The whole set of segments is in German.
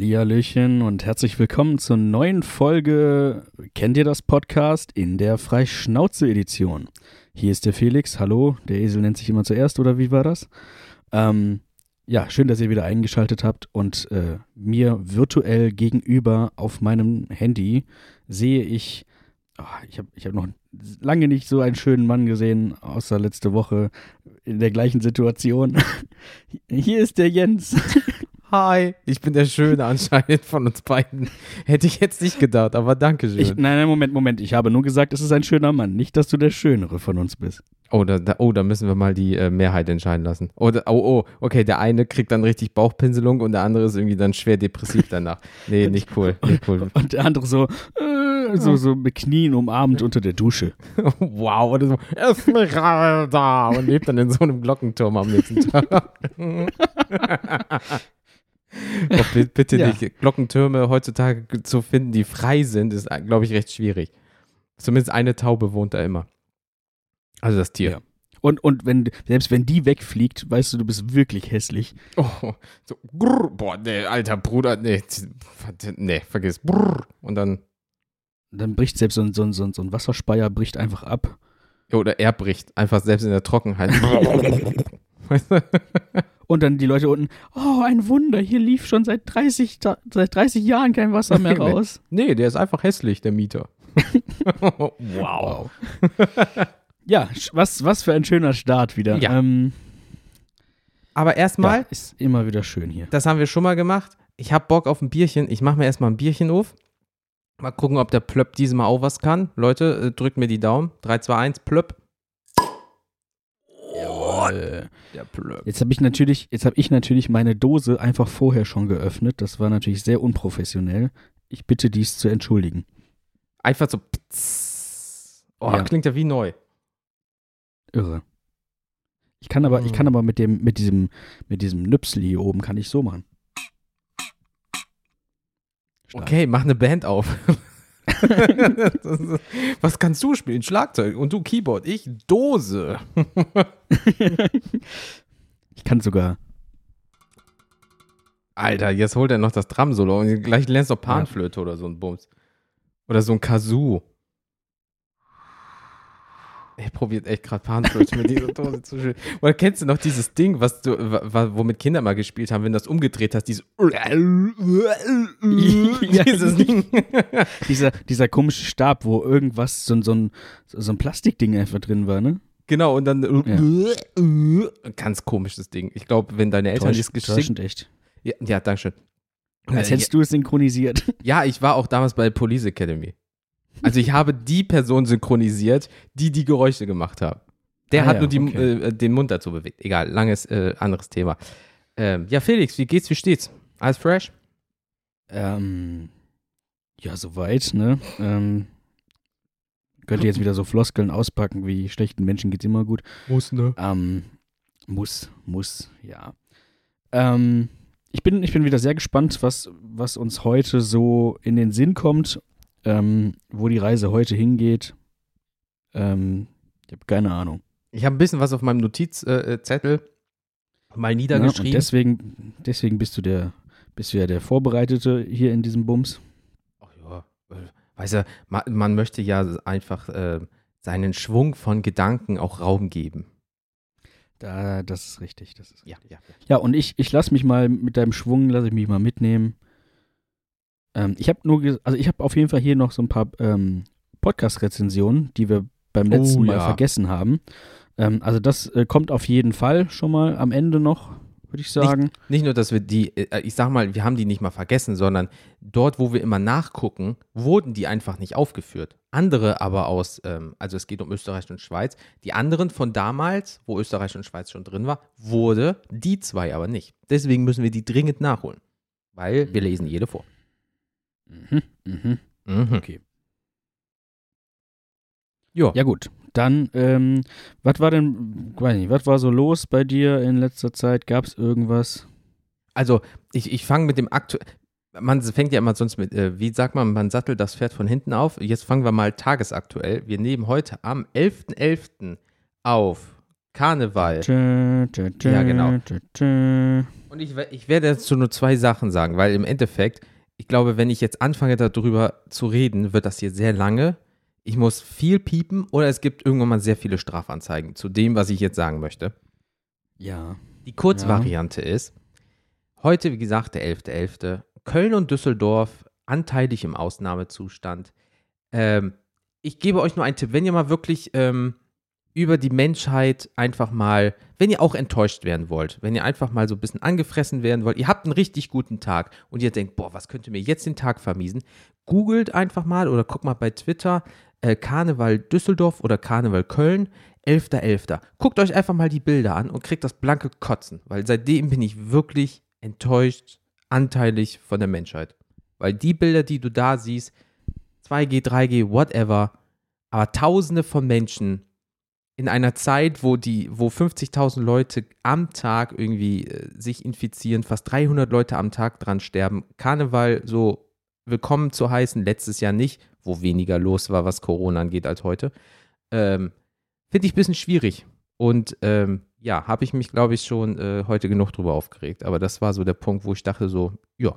Hallihallöchen und herzlich willkommen zur neuen Folge Kennt ihr das Podcast in der Freischnauze-Edition? Hier ist der Felix, hallo, der Esel nennt sich immer zuerst oder wie war das? Ähm, ja, schön, dass ihr wieder eingeschaltet habt und äh, mir virtuell gegenüber auf meinem Handy sehe ich, oh, ich habe ich hab noch lange nicht so einen schönen Mann gesehen, außer letzte Woche in der gleichen Situation. Hier ist der Jens. Hi, ich bin der Schöne anscheinend von uns beiden. Hätte ich jetzt nicht gedacht, aber danke schön. Ich, nein, nein, Moment, Moment. Ich habe nur gesagt, es ist ein schöner Mann. Nicht, dass du der Schönere von uns bist. Oh, da, da, oh, da müssen wir mal die äh, Mehrheit entscheiden lassen. Oh, da, oh, oh, okay, der eine kriegt dann richtig Bauchpinselung und der andere ist irgendwie dann schwer depressiv danach. Nee, nicht cool, nicht cool. Und der andere so, äh, so, so mit Knien umarmt unter der Dusche. wow, oder so, Esmeralda und lebt dann in so einem Glockenturm am nächsten Tag. Oh, bitte ja. nicht. Glockentürme heutzutage zu finden, die frei sind, ist, glaube ich, recht schwierig. Zumindest eine Taube wohnt da immer. Also das Tier. Ja. Und, und wenn, selbst wenn die wegfliegt, weißt du, du bist wirklich hässlich. Oh, so, grrr, boah, nee, alter Bruder, nee, nee, vergiss. Brrr, und dann. Dann bricht selbst so ein, so, ein, so ein Wasserspeier bricht einfach ab. Ja, oder er bricht, einfach selbst in der Trockenheit. Und dann die Leute unten, oh, ein Wunder, hier lief schon seit 30, seit 30 Jahren kein Wasser mehr raus. nee, der ist einfach hässlich, der Mieter. wow. ja, was, was für ein schöner Start wieder. Ja. Ähm, Aber erstmal. Ja, ist immer wieder schön hier. Das haben wir schon mal gemacht. Ich habe Bock auf ein Bierchen. Ich mache mir erstmal ein Bierchen auf. Mal gucken, ob der Plöpp diesmal auch was kann. Leute, äh, drückt mir die Daumen. 3, 2, 1, Plöpp. Jawohl. Der Plöpp. Jetzt habe ich natürlich, jetzt habe ich natürlich meine Dose einfach vorher schon geöffnet. Das war natürlich sehr unprofessionell. Ich bitte dies zu entschuldigen. Einfach so. Ptz. Oh, ja. klingt ja wie neu. Irre. Ich kann aber, hm. ich kann aber mit dem, mit diesem, mit diesem Nüpsel hier oben kann ich so machen. Stark. Okay, mach eine Band auf. Was kannst du spielen? Schlagzeug und du Keyboard, ich Dose. ich kann sogar. Alter, jetzt holt er noch das Drum-Solo und gleich lernst du Panflöte ja. oder so ein Bums. Oder so ein Kazoo. Er probiert echt gerade Panflöte mit dieser Dose zu spielen. Oder kennst du noch dieses Ding, was du, womit Kinder mal gespielt haben, wenn du das umgedreht hast, dieses dieses Ding. dieser, dieser komische Stab, wo irgendwas, so, so, ein, so ein Plastikding einfach drin war, ne? Genau, und dann ja. ganz komisches Ding. Ich glaube, wenn deine Eltern das geschickt echt. Ja, ja, danke schön. Als hättest du es synchronisiert. Ja, ich war auch damals bei Police Academy. Also ich habe die Person synchronisiert, die die Geräusche gemacht hat. Der ah, hat ja, nur die, okay. äh, den Mund dazu bewegt. Egal, langes, äh, anderes Thema. Ähm, ja, Felix, wie geht's, wie steht's? Alles fresh? Ähm, ja, soweit, ne? Ähm, könnte jetzt wieder so Floskeln auspacken, wie schlechten Menschen geht's immer gut. Muss, ne? Ähm, muss, muss, ja. Ähm, ich bin, ich bin wieder sehr gespannt, was, was uns heute so in den Sinn kommt ähm, wo die Reise heute hingeht, ähm, ich habe keine Ahnung. Ich habe ein bisschen was auf meinem Notizzettel äh, mal niedergeschrieben. Ja, und deswegen, deswegen bist du der, bist du ja der Vorbereitete hier in diesem Bums. Ach ja, weißt du, man, man möchte ja einfach äh, seinen Schwung von Gedanken auch Raum geben. Da, das ist richtig, das ist richtig. Ja, ja, ja. ja und ich, ich lasse mich mal mit deinem Schwung, lasse ich mich mal mitnehmen. Ähm, ich habe nur, also ich habe auf jeden Fall hier noch so ein paar ähm, Podcast-Rezensionen, die wir beim letzten oh, Mal ja. vergessen haben. Ähm, also das äh, kommt auf jeden Fall schon mal am Ende noch, würde ich sagen. Nicht, nicht, nur, dass wir die, äh, ich sag mal, wir haben die nicht mal vergessen, sondern dort, wo wir immer nachgucken, wurden die einfach nicht aufgeführt. Andere aber aus, ähm, also es geht um Österreich und Schweiz, die anderen von damals, wo Österreich und Schweiz schon drin war, wurde die zwei aber nicht. Deswegen müssen wir die dringend nachholen, weil wir lesen jede vor. Mhm, mhm. Mhm. Okay. Jo. Ja, gut. Dann, ähm, was war denn, weiß nicht, was war so los bei dir in letzter Zeit? Gab es irgendwas? Also, ich, ich fange mit dem aktuellen. Man fängt ja immer sonst mit, äh, wie sagt man, man sattelt das Pferd von hinten auf. Jetzt fangen wir mal tagesaktuell. Wir nehmen heute am 11.11. .11. auf Karneval. Tschö, tschö, tschö, ja, genau. Und ich, ich werde dazu nur zwei Sachen sagen, weil im Endeffekt, ich glaube, wenn ich jetzt anfange darüber zu reden, wird das hier sehr lange. Ich muss viel piepen oder es gibt irgendwann mal sehr viele Strafanzeigen zu dem, was ich jetzt sagen möchte. Ja. Die Kurzvariante ist, heute, wie gesagt, der 11.11., Köln und Düsseldorf anteilig im Ausnahmezustand. Ähm, ich gebe euch nur einen Tipp, wenn ihr mal wirklich ähm, über die Menschheit einfach mal, wenn ihr auch enttäuscht werden wollt, wenn ihr einfach mal so ein bisschen angefressen werden wollt, ihr habt einen richtig guten Tag und ihr denkt, boah, was könnte mir jetzt den Tag vermiesen, googelt einfach mal oder guckt mal bei Twitter äh, Karneval Düsseldorf oder Karneval Köln, 11.11. Guckt euch einfach mal die Bilder an und kriegt das blanke Kotzen, weil seitdem bin ich wirklich enttäuscht, anteilig von der Menschheit. Weil die Bilder, die du da siehst, 2G, 3G, whatever, aber tausende von Menschen in einer Zeit, wo die, wo 50.000 Leute am Tag irgendwie äh, sich infizieren, fast 300 Leute am Tag dran sterben, Karneval so willkommen zu heißen, letztes Jahr nicht, wo weniger los war, was Corona angeht als heute, ähm, finde ich ein bisschen schwierig. Und ähm, ja, habe ich mich, glaube ich, schon äh, heute genug drüber aufgeregt. Aber das war so der Punkt, wo ich dachte so, ja,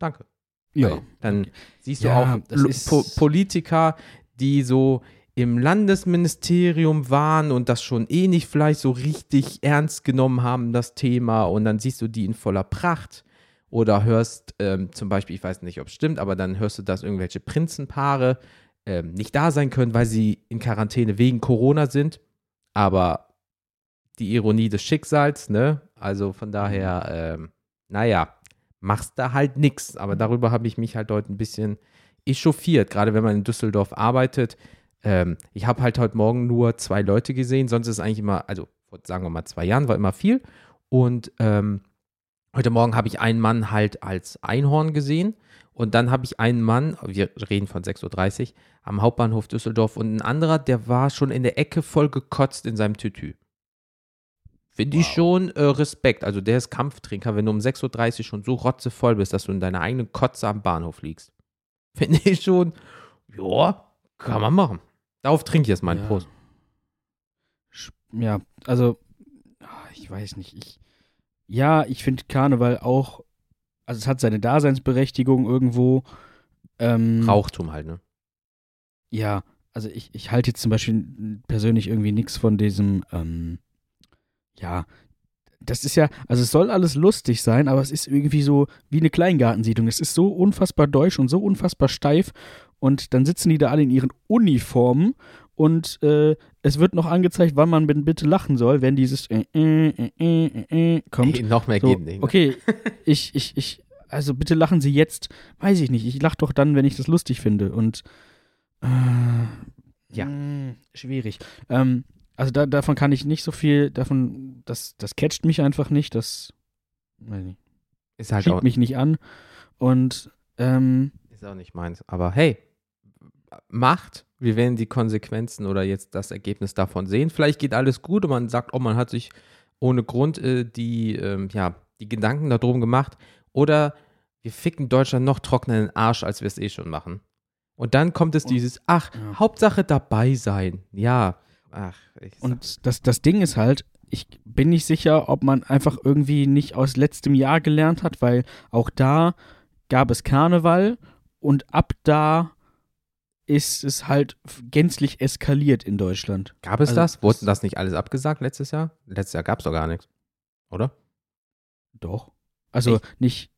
danke. Ja. Weil Dann siehst du Ja, auch Politiker, die so im Landesministerium waren und das schon eh nicht vielleicht so richtig ernst genommen haben, das Thema. Und dann siehst du die in voller Pracht. Oder hörst ähm, zum Beispiel, ich weiß nicht, ob es stimmt, aber dann hörst du, dass irgendwelche Prinzenpaare ähm, nicht da sein können, weil sie in Quarantäne wegen Corona sind. Aber die Ironie des Schicksals, ne? Also von daher, ähm, naja, machst da halt nix. Aber darüber habe ich mich halt heute ein bisschen echauffiert, gerade wenn man in Düsseldorf arbeitet. Ähm, ich habe halt heute Morgen nur zwei Leute gesehen, sonst ist es eigentlich immer, also vor, sagen wir mal zwei Jahren war immer viel. Und ähm, heute Morgen habe ich einen Mann halt als Einhorn gesehen. Und dann habe ich einen Mann, wir reden von 6.30 Uhr, am Hauptbahnhof Düsseldorf und ein anderer, der war schon in der Ecke voll gekotzt in seinem Tütü. Finde ich Wow. schon äh, Respekt. Also der ist Kampftrinker, wenn du um 6.30 Uhr schon so rotzevoll bist, dass du in deiner eigenen Kotze am Bahnhof liegst. Finde ich schon, ja, kann man machen. Darauf trinke ich jetzt meinen Ja. Prost. Ja, also, ah, ich weiß nicht. Ich, ja, ich finde Karneval auch, also es hat seine Daseinsberechtigung irgendwo. Ähm, Rauchtum halt, ne? Ja, also ich, ich halte jetzt zum Beispiel persönlich irgendwie nichts von diesem, ähm, ja, das ist ja, also es soll alles lustig sein, aber es ist irgendwie so wie eine Kleingartensiedlung. Es ist so unfassbar deutsch und so unfassbar steif und dann sitzen die da alle in ihren Uniformen und äh, es wird noch angezeigt, wann man bitte lachen soll, wenn dieses äh, äh, äh, kommt. Noch mehr So, geht nicht. Ne? okay, ich, ich, ich, also bitte lachen Sie jetzt. Weiß ich nicht. Ich lache doch dann, wenn ich das lustig finde. Und Ja. mh, schwierig. Ähm, also da, davon kann ich nicht so viel, davon, das, das catcht mich einfach nicht, das weiß nicht, Ist halt schiebt auch, mich nicht an. Und ähm, ist auch nicht meins. Aber hey, macht. Wir werden die Konsequenzen oder jetzt das Ergebnis davon sehen. Vielleicht geht alles gut und man sagt, oh, man hat sich ohne Grund äh, die, ähm, ja, die Gedanken darum gemacht. Oder wir ficken Deutschland noch trockener in den Arsch, als wir es eh schon machen. Und dann kommt es Und- dieses, ach, ja. Hauptsache dabei sein. Ja, ach. Und das, das Ding ist halt, ich bin nicht sicher, ob man einfach irgendwie nicht aus letztem Jahr gelernt hat, weil auch da gab es Karneval und ab da ist es halt gänzlich eskaliert in Deutschland. Gab es Also, das? Wurden das- nicht alles abgesagt letztes Jahr? Letztes Jahr gab es doch gar nichts. Oder? Doch. Also nicht,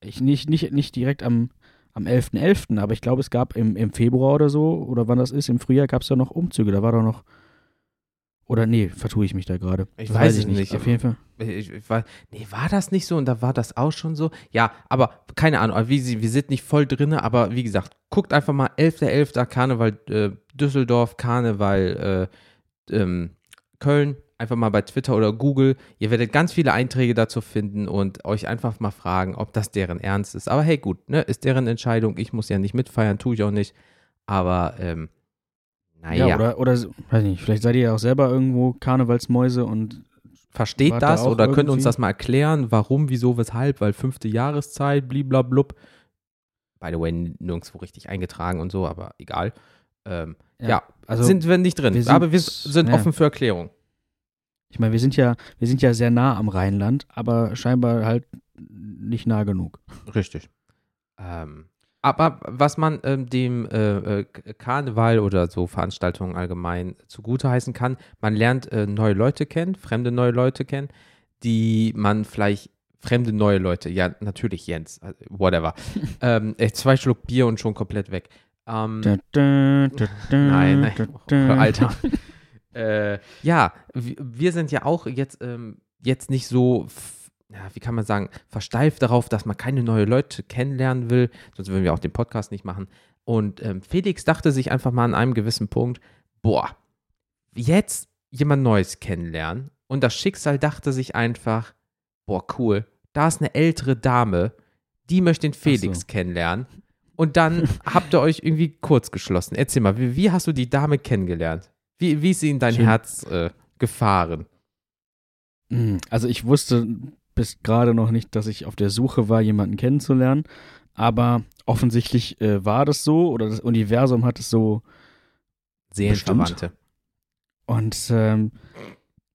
ich, nicht, nicht, nicht direkt am, am 11.11., aber ich glaube, es gab im, im Februar oder so, oder wann das ist, im Frühjahr gab es da noch Umzüge, da war doch noch. Oder nee, vertue ich mich da gerade. Ich Das weiß es nicht. Auf jeden Fall. Ich, ich war, nee, war das nicht so und da war das auch schon so? Ja, aber keine Ahnung, wie sie, wir sind nicht voll drinne, aber wie gesagt, guckt einfach mal 11.11. Karneval äh, Düsseldorf, Karneval äh, ähm, Köln, einfach mal bei Twitter oder Google. Ihr werdet ganz viele Einträge dazu finden und euch einfach mal fragen, ob das deren Ernst ist. Aber hey, gut, ne, ist deren Entscheidung. Ich muss ja nicht mitfeiern, tue ich auch nicht. Aber ähm, naja, Ja, oder, oder, weiß nicht, vielleicht seid ihr ja auch selber irgendwo Karnevalsmäuse und Versteht da das auch oder könnt uns irgendwie? das mal erklären, warum, wieso, weshalb, weil fünfte Jahreszeit, bliblablub. By the way, nirgendwo richtig eingetragen und so, aber egal. Ähm, ja, also sind wir nicht drin, wir sind- aber wir sind ja. offen für Erklärung. Ich meine, wir sind ja, wir sind ja sehr nah am Rheinland, aber scheinbar halt nicht nah genug. Richtig. Ähm, aber was man ähm, dem äh, äh, Karneval oder so Veranstaltungen allgemein zugute heißen kann, man lernt äh, neue Leute kennen, fremde neue Leute kennen, die man vielleicht fremde neue Leute, ja natürlich Jens, äh, whatever. ähm, äh, zwei Schluck Bier und schon komplett weg. Ähm, Nein, nein. Oh, da. Alter. äh, ja, wir, sind ja auch jetzt, ähm, jetzt nicht so, ja, wie kann man sagen, versteift darauf, dass man keine neue Leute kennenlernen will. Sonst würden wir auch den Podcast nicht machen. Und ähm, Felix dachte sich einfach mal an einem gewissen Punkt, boah, jetzt jemand Neues kennenlernen. Und das Schicksal dachte sich einfach, boah, cool, da ist eine ältere Dame, die möchte den Felix so. kennenlernen. Und dann habt ihr euch irgendwie kurz geschlossen. Erzähl mal, wie, wie hast du die Dame kennengelernt? Wie, wie ist sie in dein Schön. Herz äh, gefahren? Hm, Also ich wusste bis gerade noch nicht, dass ich auf der Suche war, jemanden kennenzulernen. Aber offensichtlich äh, war das so oder das Universum hat es so. Seelenverwandte. Und ähm,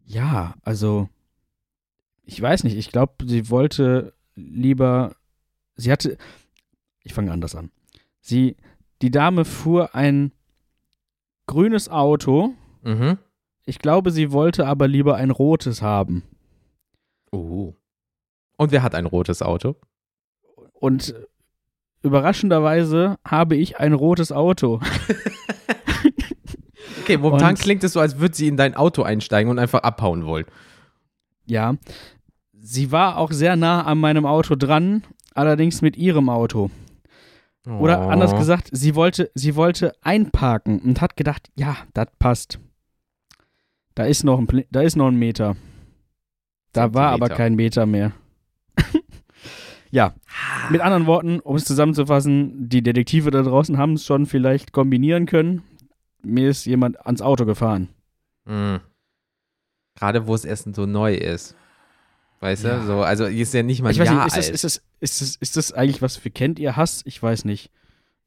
ja, also ich weiß nicht. Ich glaube, sie wollte lieber. Sie hatte. Ich fange anders an. Sie, die Dame fuhr ein grünes Auto. Mhm. Ich glaube, sie wollte aber lieber ein rotes haben. Oh. Und wer hat ein rotes Auto? Und überraschenderweise habe ich ein rotes Auto. Okay, momentan Und- klingt es so, als würde sie in dein Auto einsteigen und einfach abhauen wollen. Ja. Sie war auch sehr nah an meinem Auto dran, allerdings mit ihrem Auto. Oder Oh. anders gesagt, sie wollte, sie wollte einparken und hat gedacht, ja, das passt. Da ist noch ein, da ist noch ein Meter. Da war aber kein Meter mehr. Ja, mit anderen Worten, um es zusammenzufassen, die Detektive da draußen haben es schon vielleicht kombinieren können. Mir ist jemand ans Auto gefahren. Mhm. Gerade wo das Essen so neu ist. Weißt Ja. du? So, also ist ja nicht mal ein Jahr nicht, ist das, alt. ist, das, ist, das, ist das eigentlich was für kennt ihr Hass? Ich weiß nicht.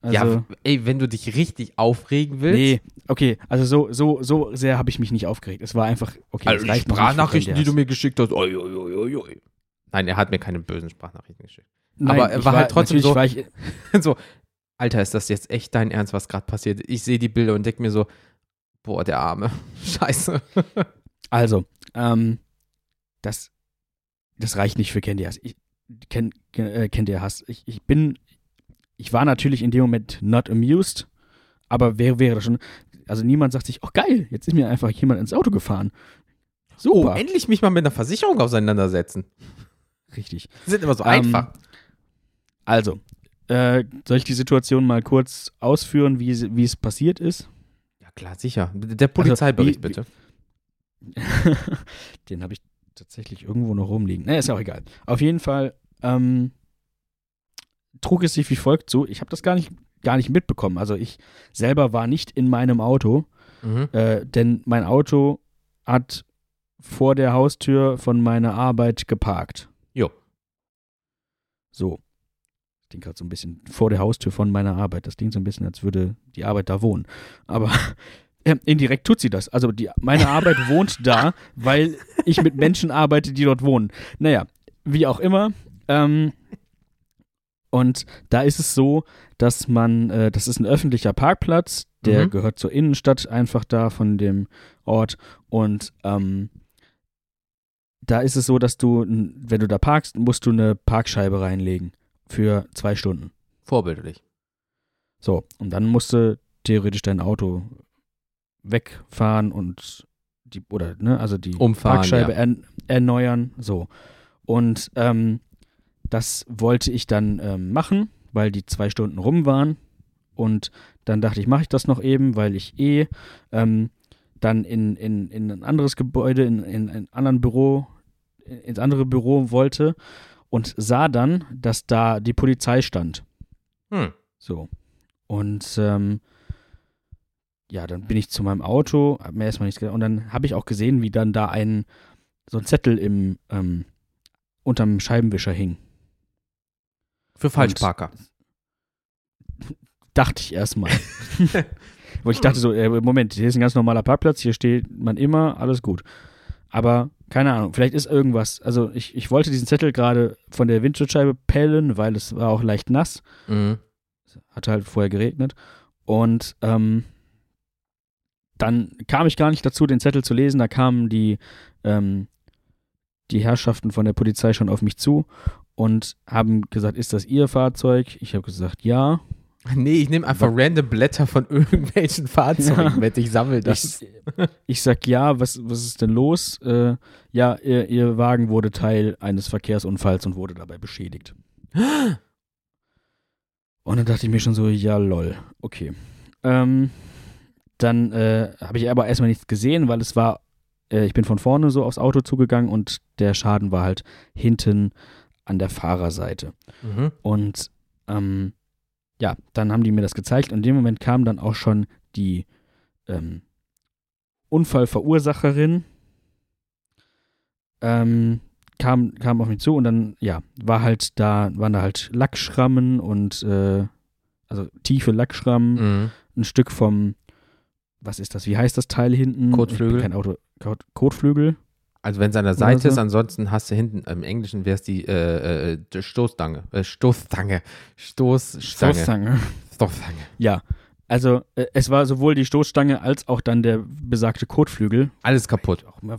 Also, ja, ey, wenn du dich richtig aufregen willst. nee, okay, also so, so, so sehr habe ich mich nicht aufgeregt. Es war einfach, okay, Also es die Sprachnachrichten, die du mir geschickt hast. Oi, oi, oi, oi. Nein, er hat mir keine bösen Sprachnachrichten geschickt. Nein, aber er ich war halt trotzdem so- War ich, so, Alter, ist das jetzt echt dein Ernst, was gerade passiert? Ich sehe die Bilder und denke mir so, boah, der Arme. Scheiße. also, ähm, das, das reicht nicht für ihr Hass. Ich, kenn, äh, ihr Hass. Ich, ich bin, ich war natürlich in dem Moment not amused, aber wer wäre das schon, also niemand sagt sich, oh geil, jetzt ist mir einfach jemand ins Auto gefahren. Oh, Super. endlich mich mal mit einer Versicherung auseinandersetzen. Richtig. Die sind immer so Ähm, einfach. Also, äh, soll ich die Situation mal kurz ausführen, wie, es passiert ist? Ja, klar, sicher. Der Polizeibericht, Also, wie- bitte. Den habe ich tatsächlich irgendwo noch rumliegen. Naja, ist ja auch egal. Auf jeden Fall ähm, trug es sich wie folgt zu. Ich habe das gar nicht, gar nicht mitbekommen. Also ich selber war nicht in meinem Auto, Mhm. äh, denn mein Auto hat vor der Haustür von meiner Arbeit geparkt. So. Ich denke gerade so ein bisschen vor der Haustür von meiner Arbeit. Das klingt so ein bisschen, als würde die Arbeit da wohnen. Aber äh, indirekt tut sie das. Also die, meine Arbeit wohnt da, weil ich mit Menschen arbeite, die dort wohnen. Naja, wie auch immer. Ähm, und da ist es so, dass man, äh, das ist ein öffentlicher Parkplatz, der Mhm. gehört zur Innenstadt einfach da von dem Ort. Und ähm, da ist es so, dass du, wenn du da parkst, musst du eine Parkscheibe reinlegen für zwei Stunden. Vorbildlich. So, und dann musst du theoretisch dein Auto wegfahren und die, oder, ne, also die Umfahren, Parkscheibe ja. ern, erneuern, so. Und ähm, das wollte ich dann ähm, machen, weil die zwei Stunden rum waren. Und dann dachte ich, mache ich das noch eben, weil ich eh ähm, dann in, in, in ein anderes Gebäude, in, in ein anderen Büro, ins andere Büro wollte und sah dann, dass da die Polizei stand. Hm. So. Und ähm, ja, dann bin ich zu meinem Auto, hab mir erstmal nichts gedacht. Und dann habe ich auch gesehen, wie dann da ein so ein Zettel im ähm, unterm Scheibenwischer hing. Für Falschparker. Dachte ich erstmal. Und ich dachte so, äh, Moment, hier ist ein ganz normaler Parkplatz, hier steht man immer, alles gut. Aber keine Ahnung, vielleicht ist irgendwas. Also ich, ich wollte diesen Zettel gerade von der Windschutzscheibe pellen, weil es war auch leicht nass. Mhm. Hatte halt vorher geregnet. Und ähm, dann kam ich gar nicht dazu, den Zettel zu lesen. Da kamen die, ähm, die Herrschaften von der Polizei schon auf mich zu und haben gesagt, ist das Ihr Fahrzeug? Ich habe gesagt, ja. Nee, ich nehme einfach random Blätter von irgendwelchen Fahrzeugen Ja. mit. Ich sammle das. Ich, ich sag, ja, was, was ist denn los? Äh, ja, ihr, ihr Wagen wurde Teil eines Verkehrsunfalls und wurde dabei beschädigt. Und dann dachte ich mir schon so, ja, lol, okay. Ähm, dann äh, habe ich aber erstmal nichts gesehen, weil es war, äh, ich bin von vorne so aufs Auto zugegangen und der Schaden war halt hinten an der Fahrerseite. Mhm. Und ähm, ja, dann haben die mir das gezeigt und in dem Moment kam dann auch schon die ähm, Unfallverursacherin, ähm, kam, kam auf mich zu und dann, ja, war halt da, waren da halt Lackschrammen und äh, also tiefe Lackschrammen, Mhm. ein Stück vom, was ist das, wie heißt das Teil hinten? Kotflügel. Kein Auto, Kot- Kotflügel. Also wenn es an der Seite so. ist, ansonsten hast du hinten, im Englischen wäre es die äh, äh, die Stoßstange. Äh, Stoßstange. Stoßstange. Stoßstange. Stoßstange. Ja, also äh, es war sowohl die Stoßstange als auch dann der besagte Kotflügel. Alles kaputt. auch mal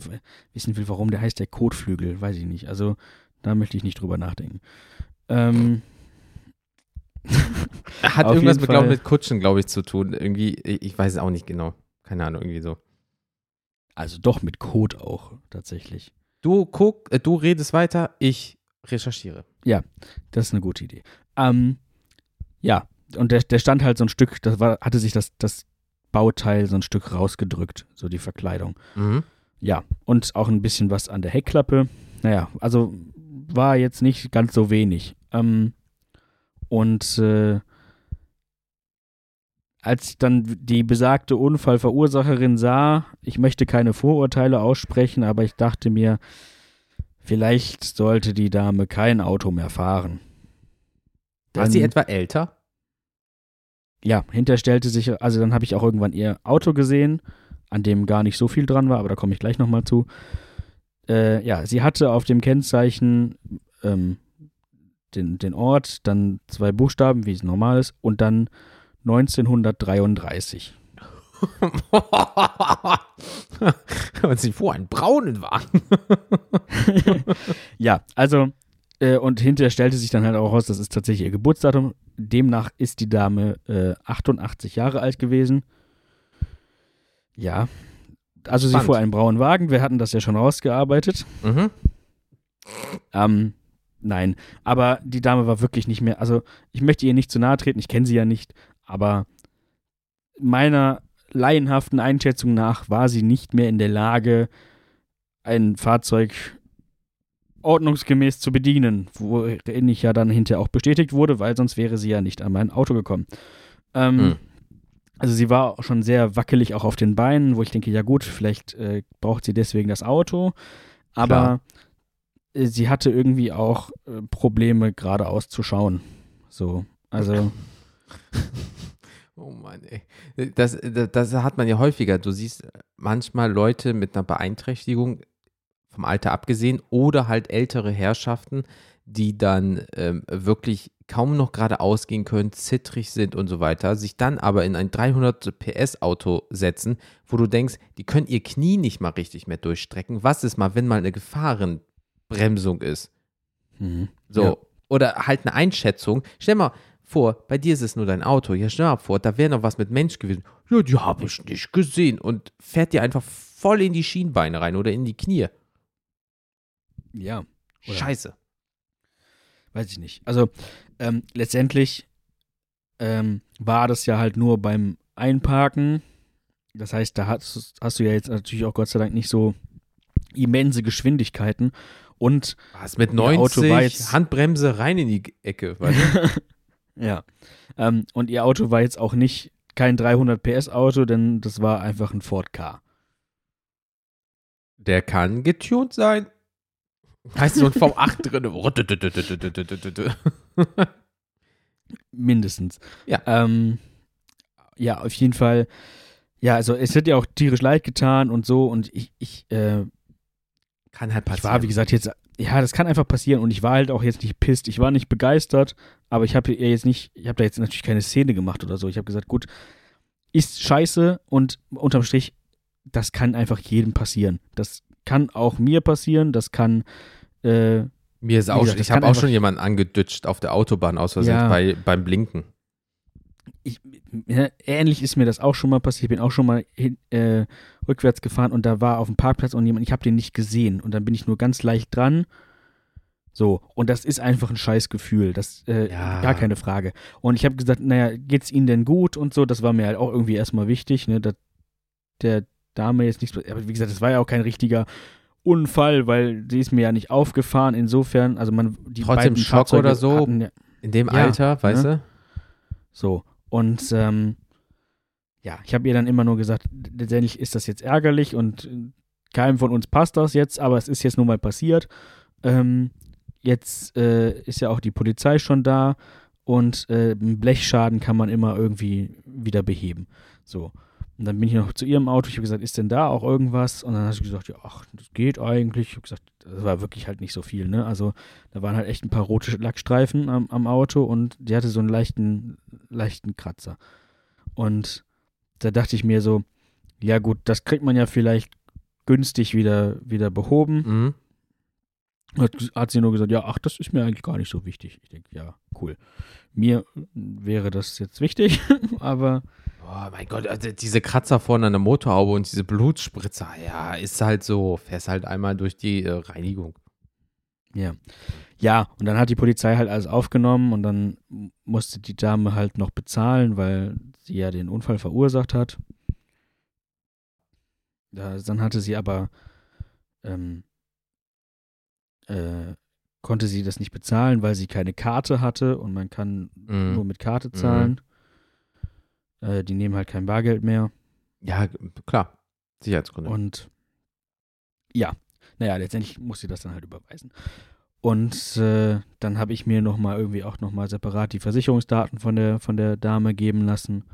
wissen will, warum der heißt der Kotflügel, weiß ich nicht. Also da möchte ich nicht drüber nachdenken. Ähm, Hat irgendwas mit, glaub, mit Kutschen, glaube ich, zu tun. Irgendwie, ich ich weiß es auch nicht genau. Keine Ahnung, irgendwie so. Also doch mit Kot auch tatsächlich. Du guck, äh, du redest weiter, ich recherchiere. Das ist eine gute Idee. Ähm, ja, und der, der stand halt so ein Stück, das war, hatte sich das, das Bauteil so ein Stück rausgedrückt, so die Verkleidung. Mhm. Ja, und auch ein bisschen was an der Heckklappe. Naja, also war jetzt nicht ganz so wenig. Ähm, und äh, als ich dann die besagte Unfallverursacherin sah, ich möchte keine Vorurteile aussprechen, aber ich dachte mir, vielleicht sollte die Dame kein Auto mehr fahren. War sie etwa älter? ja, hinter stellte sich, also dann habe ich auch irgendwann ihr Auto gesehen, an dem gar nicht so viel dran war, aber da komme ich gleich nochmal zu. Äh, ja, sie hatte auf dem Kennzeichen ähm, den, den Ort, dann zwei Buchstaben, wie es normal ist, und dann 1933. Und sie fuhr einen braunen Wagen. Ja, also, äh, und hinterher stellte sich dann halt auch raus, das ist tatsächlich ihr Geburtsdatum. Demnach ist die Dame äh, 88 Jahre alt gewesen. Ja. Also sie Spannend. fuhr einen braunen Wagen, wir hatten das ja schon rausgearbeitet. Mhm. Ähm, nein, aber die Dame war wirklich nicht mehr, also ich möchte ihr nicht zu nahe treten, ich kenne sie ja nicht, aber meiner laienhaften Einschätzung nach war sie nicht mehr in der Lage, ein Fahrzeug ordnungsgemäß zu bedienen, worin ich ja dann hinterher auch bestätigt wurde, weil sonst wäre sie ja nicht an mein Auto gekommen. Ähm, Hm. Also sie war auch schon sehr wackelig auch auf den Beinen, wo ich denke, ja gut, vielleicht äh, braucht sie deswegen das Auto, aber äh, sie hatte irgendwie auch äh, Probleme geradeaus zu schauen. So, also Oh Mann, ey. Das, das, das hat man ja häufiger. Du siehst manchmal Leute mit einer Beeinträchtigung, vom Alter abgesehen, oder halt ältere Herrschaften, die dann ähm, wirklich kaum noch geradeaus gehen können, zittrig sind und so weiter, sich dann aber in ein 300 PS Auto setzen, wo du denkst, die können ihr Knie nicht mal richtig mehr durchstrecken. Was ist mal, wenn mal eine Gefahrenbremsung ist? mhm. So. Ja. Oder halt eine Einschätzung. Stell mal vor, bei dir ist es nur dein Auto. Ja, stell mal vor, da wäre noch was mit Mensch gewesen. Ja, die habe ich nicht gesehen. Und fährt dir einfach voll in die Schienbeine rein oder in die Knie. ja, Oder- Scheiße. weiß ich nicht. Also ähm, letztendlich ähm, war das ja halt nur beim Einparken. Das heißt, da hast, hast du ja jetzt natürlich auch Gott sei Dank nicht so immense Geschwindigkeiten. Und Was mit Ihr Auto 90 war jetzt- Handbremse rein in die Ecke. Ja, ähm, und ihr Auto war jetzt auch nicht kein 300 PS Auto, denn das war einfach ein Ford K. Der kann getuned sein. Heißt so ein V8 drin. Mindestens. Ja. Ähm, ja, auf jeden Fall. Ja, also es hat ja auch tierisch leid getan und so und ich, ich äh, Kann halt Ich passieren. war, wie gesagt, jetzt, ja, das kann einfach passieren und ich war halt auch jetzt nicht pisst. Ich war nicht begeistert, aber ich habe jetzt nicht, ich habe da jetzt natürlich keine Szene gemacht oder so. Ich habe gesagt, gut, ist scheiße und unterm Strich, das kann einfach jedem passieren. Das kann auch mir passieren, das kann, äh, Mir ist auch, gesagt, schon- ich habe auch schon jemanden angedutscht auf der Autobahn aus Versehen Ja. bei, beim Blinken. Ich, ähnlich ist mir das auch schon mal passiert. Ich bin auch schon mal hin, äh, rückwärts gefahren und da war auf dem Parkplatz und jemand, ich habe den nicht gesehen und dann bin ich nur ganz leicht dran. So, und das ist einfach ein scheiß Gefühl, das äh, Ja. gar keine Frage. Und ich habe gesagt, naja, geht's Ihnen denn gut und so, das war mir halt auch irgendwie erstmal wichtig, ne, dass der Dame jetzt nichts, aber wie gesagt, das war ja auch kein richtiger Unfall, weil sie ist mir ja nicht aufgefahren, insofern, also man, die Trotzdem beiden Schock Fahrzeuge oder so? hatten ja, In dem Ja, Alter, weißt ne? So, und ähm, ja, ich habe ihr dann immer nur gesagt, letztendlich ist das jetzt ärgerlich und äh, keinem von uns passt das jetzt, aber es ist jetzt nun mal passiert. Ähm, jetzt äh, ist ja auch die Polizei schon da und äh, einen Blechschaden kann man immer irgendwie wieder beheben. So. Und dann bin ich noch zu ihrem Auto. Ich habe gesagt, ist denn da auch irgendwas? Und dann hat sie gesagt, ja, ach, das geht eigentlich. Ich habe gesagt, das war wirklich halt nicht so viel, ne? Also da waren halt echt ein paar rote Lackstreifen am, am Auto und die hatte so einen leichten, leichten Kratzer. Und da dachte ich mir so, ja gut, das kriegt man ja vielleicht günstig wieder, wieder behoben. Mhm. Hat, hat sie nur gesagt, ja, ach, das ist mir eigentlich gar nicht so wichtig. Ich denke, ja, cool. Mir wäre das jetzt wichtig, aber Oh mein Gott, also diese Kratzer vorne an der Motorhaube und diese Blutspritzer, ja, ist halt so, fährst halt einmal durch die äh, Reinigung. Ja. Ja, und dann hat die Polizei halt alles aufgenommen und dann musste die Dame halt noch bezahlen, weil sie ja den Unfall verursacht hat. Da, dann hatte sie aber, ähm, äh, konnte sie das nicht bezahlen, weil sie keine Karte hatte und man kann Mhm. nur mit Karte zahlen. Äh, die nehmen halt kein Bargeld mehr. Ja, klar. Sicherheitsgründe. Und ja, naja, letztendlich muss sie das dann halt überweisen. Und äh, dann habe ich mir nochmal irgendwie auch nochmal separat die Versicherungsdaten von der, von der Dame geben lassen.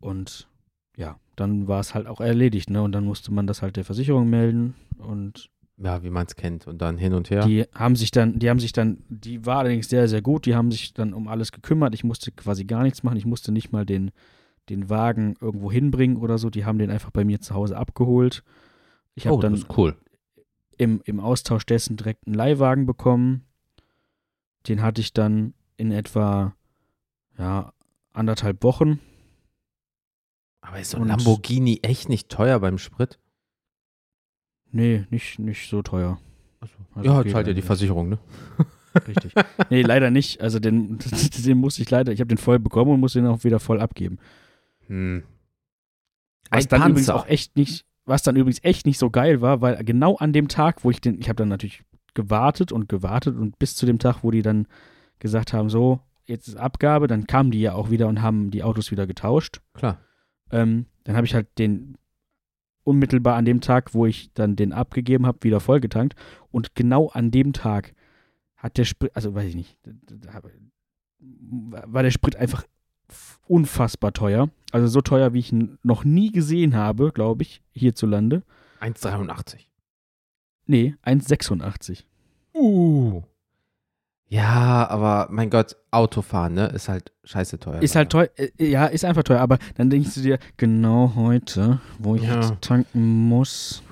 Und ja, dann war es halt auch erledigt, ne? Und dann musste man das halt der Versicherung melden. Und ja, wie man es kennt. Und dann hin und her. die haben sich dann, die haben sich dann, die war allerdings sehr, sehr gut, die haben sich dann um alles gekümmert. Ich musste quasi gar nichts machen. Ich musste nicht mal den, den Wagen irgendwo hinbringen oder so. Die haben den einfach bei mir zu Hause abgeholt. Ich habe oh, dann das ist cool. im, im Austausch dessen direkt einen Leihwagen bekommen. Den hatte ich dann in etwa ja, anderthalb Wochen. Aber ist so ein Lamborghini echt nicht teuer beim Sprit? Nee, nicht, nicht so teuer. Also ja, zahlt ja die. Versicherung, ne? Richtig. Nee, leider nicht. Also den, den musste ich leider, ich habe den voll bekommen und musste den auch wieder voll abgeben. Hm. Was Ein dann übrigens Panzer. auch echt nicht, was dann übrigens echt nicht so geil war, weil genau an dem Tag, wo ich den, ich habe dann natürlich gewartet und gewartet und bis zu dem Tag, wo die dann gesagt haben, so, jetzt ist Abgabe, dann kamen die ja auch wieder und haben die Autos wieder getauscht. Klar. Ähm, dann habe ich halt den unmittelbar an dem Tag, wo ich dann den abgegeben habe, wieder vollgetankt. Und genau an dem Tag hat der Sprit, also weiß ich nicht, war der Sprit einfach unfassbar teuer. Also so teuer, wie ich ihn noch nie gesehen habe, glaube ich, hierzulande. 1,83. Nee, 1,86. Uh. Ja, aber mein Gott, Autofahren, ne, ist halt scheiße teuer. Ist halt teuer, äh, ja, ist einfach teuer, aber dann denkst du dir, genau heute, wo ich Ja. jetzt tanken muss.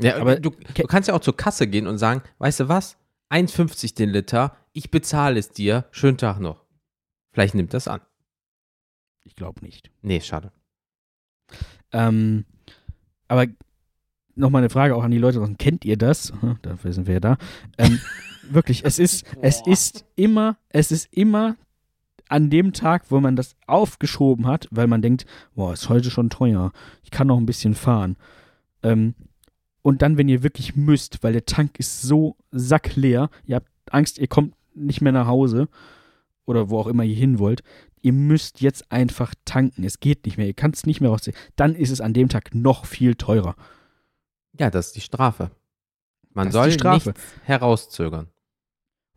Ja, Aber- aber du, du kannst ja auch zur Kasse gehen und sagen, weißt du was? 1,50 den Liter, ich bezahle es dir, schönen Tag noch. Vielleicht nimmt das an. Ich glaube nicht. Nee, schade. Ähm, aber nochmal eine Frage auch an die Leute draußen. Kennt ihr das? Dafür sind wir ja da. Ähm, wirklich, es ist, es ist immer, es ist immer an dem Tag, wo man das aufgeschoben hat, weil man denkt, boah, ist heute schon teuer. Ich kann noch ein bisschen fahren. Ähm, und dann, wenn ihr wirklich müsst, weil der Tank ist so sackleer, ihr habt Angst, ihr kommt nicht mehr nach Hause oder wo auch immer ihr hin wollt, ihr müsst jetzt einfach tanken. Es geht nicht mehr, ihr könnt es nicht mehr rausziehen. Dann ist es an dem Tag noch viel teurer. Ja, das ist die Strafe. Man Das soll die Strafe. nichts herauszögern.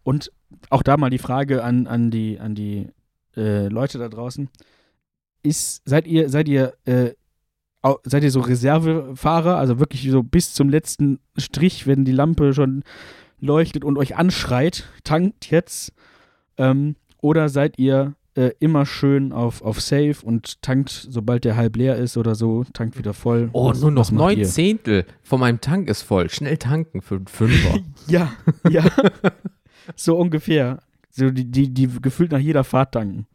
Und auch da mal die Frage an, an die, an die äh, Leute da draußen. Ist, seid ihr, seid ihr äh, seid ihr so Reservefahrer, also wirklich so bis zum letzten Strich, wenn die Lampe schon leuchtet und euch anschreit, tankt jetzt? Ähm, oder seid ihr äh, immer schön auf, auf Safe und tankt, sobald der halb leer ist oder so, tankt wieder voll? Oh, Was- nur noch neun ihr? Zehntel von meinem Tank ist voll. Schnell tanken für einen Fünfer. Ja, ja. so ungefähr. So die, die, die gefühlt nach jeder Fahrt tanken.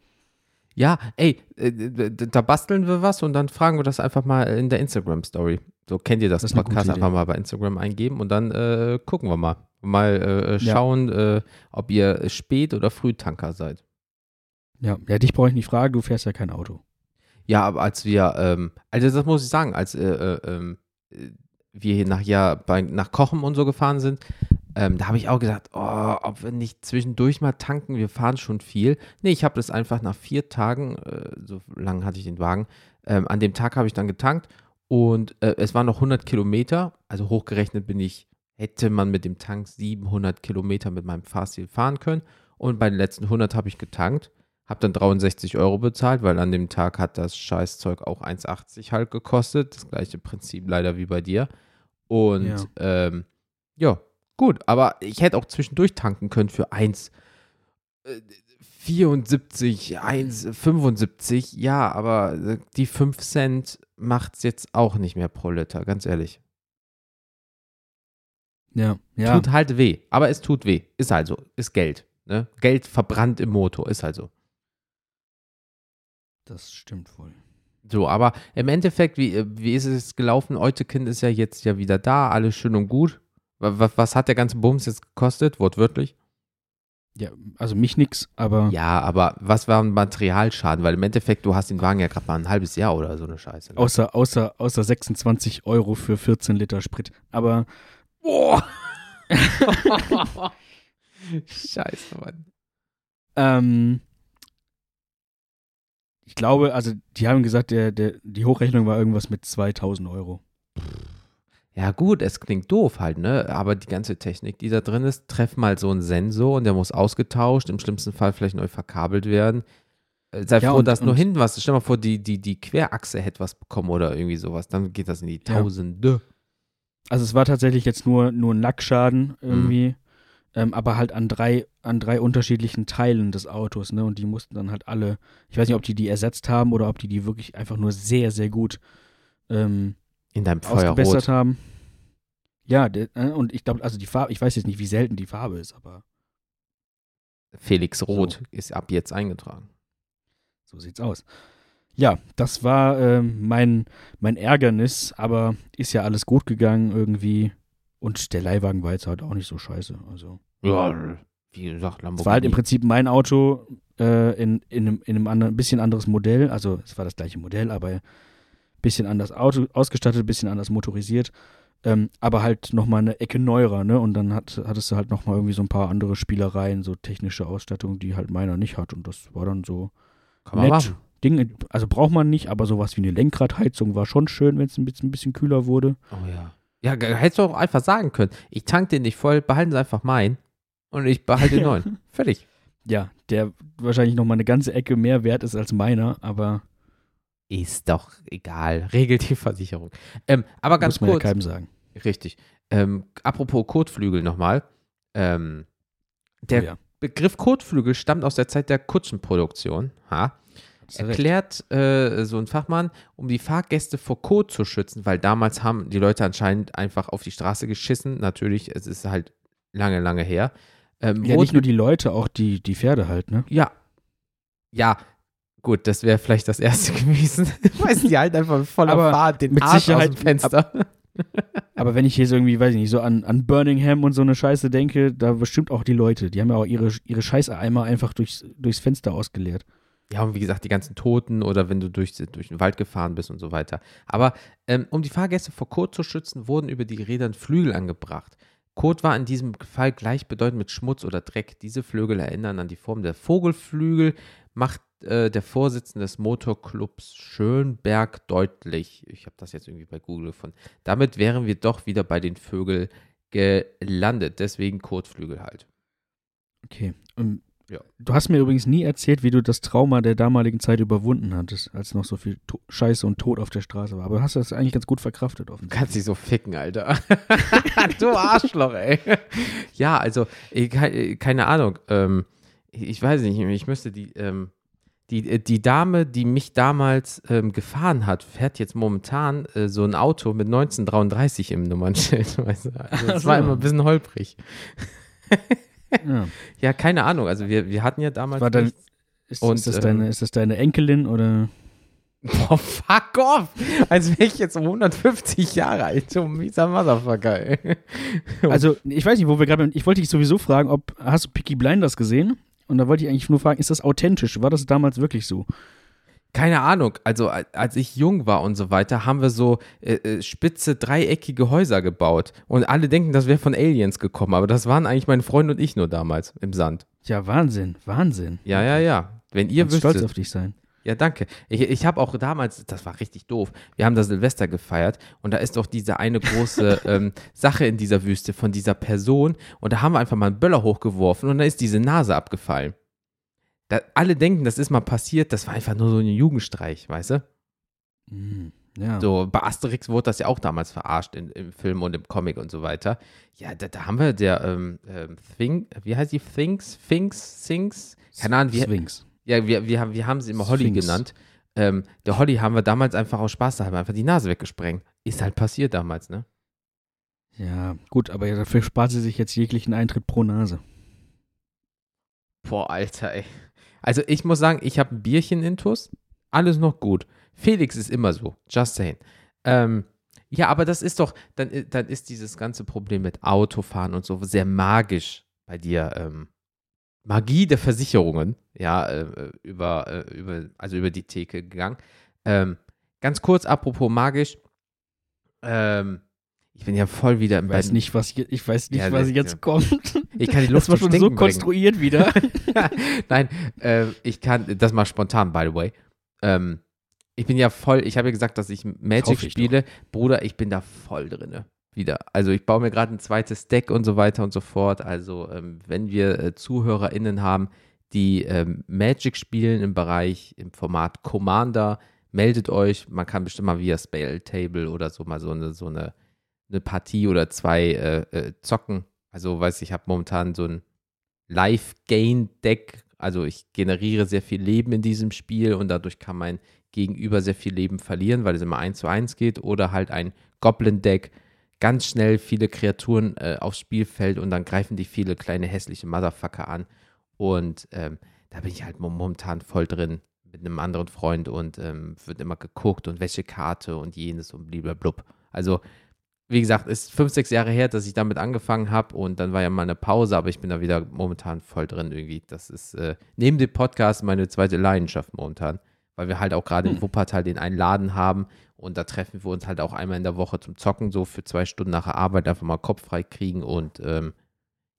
ja, ey, äh, da basteln wir was und dann fragen wir das einfach mal in der Instagram-Story. So kennt ihr das, Das Podcast einfach mal bei Instagram eingeben und dann äh, gucken wir mal. Mal äh, Ja. schauen, äh, ob ihr Spät- oder Frühtanker seid. Ja, ja dich brauche ich nicht fragen, du fährst ja kein Auto. Ja, aber als wir, ähm, also das muss ich sagen, als äh, äh, äh, wir hier nach, bei, nach Kochen und so gefahren sind, ähm, da habe ich auch gesagt, oh, ob wir nicht zwischendurch mal tanken, wir fahren schon viel. Nee, ich habe das einfach nach vier Tagen, äh, so lange hatte ich den Wagen, ähm, an dem Tag habe ich dann getankt und äh, es waren noch 100 Kilometer, also hochgerechnet bin ich, hätte man mit dem Tank 700 Kilometer mit meinem Fahrstil fahren können und bei den letzten 100 habe ich getankt. Hab dann 63 Euro bezahlt, weil an dem Tag hat das Scheißzeug auch 1,80 halt gekostet. Das gleiche Prinzip leider wie bei dir. Und Ja. ähm, ja gut. Aber ich hätte auch zwischendurch tanken können für 1,74, 1,75. Ja, aber äh, die 5 Cent macht es jetzt auch nicht mehr pro Liter, ganz ehrlich. Ja, ja. Tut halt weh. Aber es tut weh. Ist halt so. Ist Geld. Ne? Geld verbrannt im Motor. Ist halt so. Das stimmt wohl. So, aber im Endeffekt, wie, wie ist es gelaufen? Eutekind ist ja jetzt ja wieder da, alles schön und gut. Was, was hat der ganze Bums jetzt gekostet, wortwörtlich? Ja, also mich nix, aber Ja, aber was war ein Materialschaden? Weil im Endeffekt, du hast den Wagen ja gerade mal ein halbes Jahr oder so eine Scheiße. Ne? außer, außer, außer 26 Euro für 14 Liter Sprit. Aber Boah! Scheiße, Mann. ähm, ich glaube, also die haben gesagt, der, der, die Hochrechnung war irgendwas mit 2000 Euro. Ja, gut, es klingt doof halt, ne? Aber die ganze Technik, die da drin ist, treff mal so einen Sensor und der muss ausgetauscht, im schlimmsten Fall vielleicht neu verkabelt werden. Äh, Sei Ja, froh, und- dass nur und- hinten was. Stell mal vor, die, die, die Querachse hätte was bekommen oder irgendwie sowas. Dann geht das in die Ja. Tausende. Also es war tatsächlich jetzt nur, nur ein Lackschaden irgendwie, Mhm. Ähm, aber halt an drei, an drei unterschiedlichen Teilen des Autos, ne? Und die mussten dann halt alle, ich weiß nicht, ob die die ersetzt haben oder ob die die wirklich einfach nur sehr, sehr gut ähm, In deinem ausgebessert Feuerrot. haben. Ja, der, äh, und ich glaube, also die Farbe, ich weiß jetzt nicht, wie selten die Farbe ist, aber Felix Roth ist ab jetzt eingetragen. so sieht's aus. Ja, das war ähm, mein, mein Ärgernis, aber ist ja alles gut gegangen irgendwie. Und der Leihwagen war jetzt halt auch nicht so scheiße. Also. Ja, wie gesagt, Lamborghini. Es war halt im Prinzip mein Auto äh, in, in einem, in einem anderen, bisschen anderes Modell. Also es war das gleiche Modell, aber ein bisschen anders Auto, ausgestattet, ein bisschen anders motorisiert. Ähm, aber halt nochmal eine Ecke neuer, ne? Und dann hat, hattest du halt nochmal irgendwie so ein paar andere Spielereien, so technische Ausstattung, die halt meiner nicht hat. Und das war dann so Kann man nett. machen. Ding, also braucht man nicht, aber sowas wie eine Lenkradheizung war schon schön, wenn es ein bisschen, ein bisschen kühler wurde. Oh ja. Ja, hättest du auch einfach sagen können. Ich tank den nicht voll, behalten Sie einfach meinen und ich behalte den neuen. Fertig. Ja, der wahrscheinlich nochmal eine ganze Ecke mehr wert ist als meiner, aber Ist doch egal. Regelt die Versicherung. Ähm, aber ganz muss man kurz. ja keinem sagen. Richtig. Ähm, apropos Kotflügel nochmal. Ähm, der Oh ja, Begriff Kotflügel stammt aus der Zeit der Kutschenproduktion. Ha? Erklärt äh, so ein Fachmann, um die Fahrgäste vor Kot zu schützen, weil damals haben die Leute anscheinend einfach auf die Straße geschissen. Natürlich, es ist halt lange, lange her. Ähm, Ja, nicht nur die Leute, auch die, die Pferde halt, ne? Ja. Ja, gut, das wäre vielleicht das erste gewesen. Weiß die halt einfach voller Aber Fahrt den mit Arsch Sicherheit- aus dem Fenster. Aber wenn ich hier so irgendwie, weiß ich nicht, so an, an Birmingham und so eine Scheiße denke, da bestimmt auch die Leute. Die haben ja auch ihre, ihre Scheißeimer einfach durchs, durchs Fenster ausgeleert. Ja, und wie gesagt, die ganzen Toten oder wenn du durch, durch den Wald gefahren bist und so weiter. Aber ähm, um die Fahrgäste vor Kot zu schützen, wurden über die Rädern Flügel angebracht. Kot war in diesem Fall gleichbedeutend mit Schmutz oder Dreck. Diese Flügel erinnern an die Form der Vogelflügel, macht äh, der Vorsitzende des Motorclubs Schönberg deutlich. Ich habe das jetzt irgendwie bei Google gefunden. Damit wären wir doch wieder bei den Vögeln gelandet. Deswegen Kotflügel halt. Okay. Ähm, Ja. Du hast mir übrigens nie erzählt, wie du das Trauma der damaligen Zeit überwunden hattest, als noch so viel to Scheiße und Tod auf der Straße war. Aber du hast das eigentlich ganz gut verkraftet, Du offensichtlich. kannst dich so ficken, Alter. du Arschloch, ey. Ja, also, keine Ahnung. Ähm, ich weiß nicht, ich müsste die, ähm, die, äh, die Dame, die mich damals ähm, gefahren hat, fährt jetzt momentan äh, so ein Auto mit 1933 im Nummernschild. Weißt du? also, das war immer ein bisschen holprig. Ja. Ja, keine Ahnung. Also, wir, wir hatten ja damals. War nichts- Ist, Und, ist, das ähm, deine, ist das deine Enkelin oder? Boah, fuck off! Als wäre ich jetzt um 150 Jahre alt, so ein mieser Motherfucker, ey. Also, ich weiß nicht, wo wir gerade. Ich wollte dich sowieso fragen, ob. Hast du Peaky Blinders gesehen? Und da wollte ich eigentlich nur fragen, ist das authentisch? War das damals wirklich so? Keine Ahnung, also als ich jung war und so weiter, haben wir so äh, äh, spitze, dreieckige Häuser gebaut. Und alle denken, das wäre von Aliens gekommen, aber das waren eigentlich meine Freunde und ich nur damals im Sand. Ja, Wahnsinn, Wahnsinn. Ja, ja, ja. Wenn ihr Kannst stolz wüsstet. auf dich sein. Ja, danke. Ich, ich habe auch damals, das war richtig doof, wir haben da Silvester gefeiert und da ist doch diese eine große ähm, Sache in dieser Wüste von dieser Person und da haben wir einfach mal einen Böller hochgeworfen und da ist diese Nase abgefallen. Da, alle denken, das ist mal passiert, das war einfach nur so ein Jugendstreich, weißt du? Mhm. Ja. So, bei Asterix wurde das ja auch damals verarscht in, im Film und im Comic und so weiter. Ja, da, da haben wir der ähm, ähm, Thing, wie heißt die? Things? Things? Things? Keine Ahnung, wie, Sphinx. ja, wir, wir, haben, wir haben sie immer Holly Sphinx. genannt. Ähm, der Holly haben wir damals einfach aus Spaß, da haben wir einfach die Nase weggesprengt. Ist halt passiert damals, ne? Ja, gut, aber dafür spart sie sich jetzt jeglichen Eintritt pro Nase. Boah, Alter, ey. Also ich muss sagen, ich habe ein Bierchen intus, alles noch gut. Felix ist immer so, just saying. Ähm, ja, aber das ist doch, dann, i- dann ist dieses ganze Problem mit Autofahren und so sehr magisch bei dir. Ähm, Magie der Versicherungen, ja, äh, über, äh, über, also über die Theke gegangen. Ähm, ganz kurz, apropos magisch, ähm, ich bin ja voll wieder im Ich weiß nicht, was, je- ich weiß nicht, Ja, was das- jetzt ja. kommt. Ich kann die das Luft war zum schon so bringen. konstruiert wieder. Nein, äh, ich kann, das mal spontan, by the way. Ähm, ich bin ja voll, ich habe ja gesagt, dass ich Magic ich spiele. Bruder, ich bin da voll drinne. Wieder. Also ich baue mir gerade ein zweites Deck und so weiter und so fort. Also ähm, wenn wir äh, ZuhörerInnen haben, die ähm, Magic spielen im Bereich, im Format Commander, meldet euch. Man kann bestimmt mal via Spell Table oder so mal so eine, so eine, eine Partie oder zwei äh, äh, zocken. Also weiß ich, ich habe momentan so ein Life-Gain-Deck. Also ich generiere sehr viel Leben in diesem Spiel und dadurch kann mein Gegenüber sehr viel Leben verlieren, weil es immer 1 zu 1 geht. Oder halt ein Goblin-Deck, ganz schnell viele Kreaturen äh, aufs Spielfeld und dann greifen die viele kleine hässliche Motherfucker an. Und ähm, da bin ich halt mo- momentan voll drin mit einem anderen Freund und ähm, wird immer geguckt und welche Karte und jenes und blub. Also, wie gesagt, ist fünf, sechs Jahre her, dass ich damit angefangen habe und dann war ja mal eine Pause, aber ich bin da wieder momentan voll drin irgendwie. Das ist äh, neben dem Podcast meine zweite Leidenschaft momentan, weil wir halt auch gerade in Hm. Wuppertal den einen Laden haben und da treffen wir uns halt auch einmal in der Woche zum Zocken, so für zwei Stunden nach der Arbeit einfach mal Kopf frei kriegen und ähm,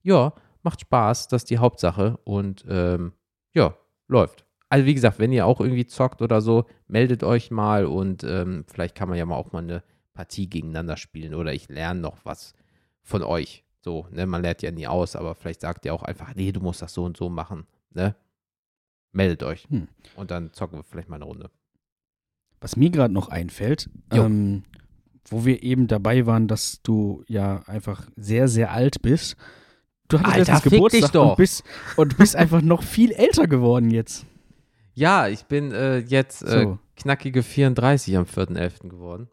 ja, macht Spaß, das ist die Hauptsache und ähm, ja, läuft. Also wie gesagt, wenn ihr auch irgendwie zockt oder so, meldet euch mal und ähm, vielleicht kann man ja mal auch mal eine Partie gegeneinander spielen oder ich lerne noch was von euch. So, ne, man lernt ja nie aus, aber vielleicht sagt ihr auch einfach, nee, du musst das so und so machen, ne? Meldet euch. Hm. Und dann zocken wir vielleicht mal eine Runde. Was mir gerade noch einfällt, ähm, wo wir eben dabei waren, dass du ja einfach sehr, sehr alt bist. Du hattest Alter, letztens Geburtstag. Und, bist, und bist einfach noch viel älter geworden jetzt. Ja, ich bin äh, jetzt äh, So. knackige 34 am 4.11. geworden.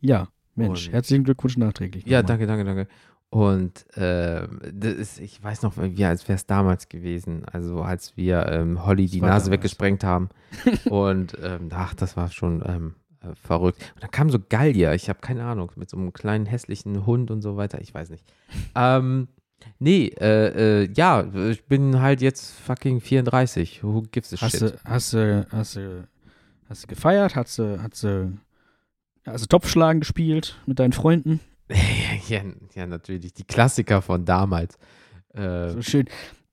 Ja, Mensch, Und- herzlichen Glückwunsch nachträglich. Ja, danke, danke, danke. Und ähm, das ist, ich weiß noch, wie als wäre es damals gewesen, also als wir ähm, Holly die war Nase damals. weggesprengt haben. und ähm, ach, das war schon ähm, äh, verrückt. Und dann kam so Gallier, ich habe keine Ahnung, mit so einem kleinen hässlichen Hund und so weiter, ich weiß nicht. Ähm, nee, äh, äh, ja, ich bin halt jetzt fucking 34. Who gives a Hast shit? du, hast du, hast du, hast du gefeiert? Hast du, hast du, du Topfschlagen gespielt mit deinen Freunden? ja, ja, natürlich, die Klassiker von damals. Äh, So schön.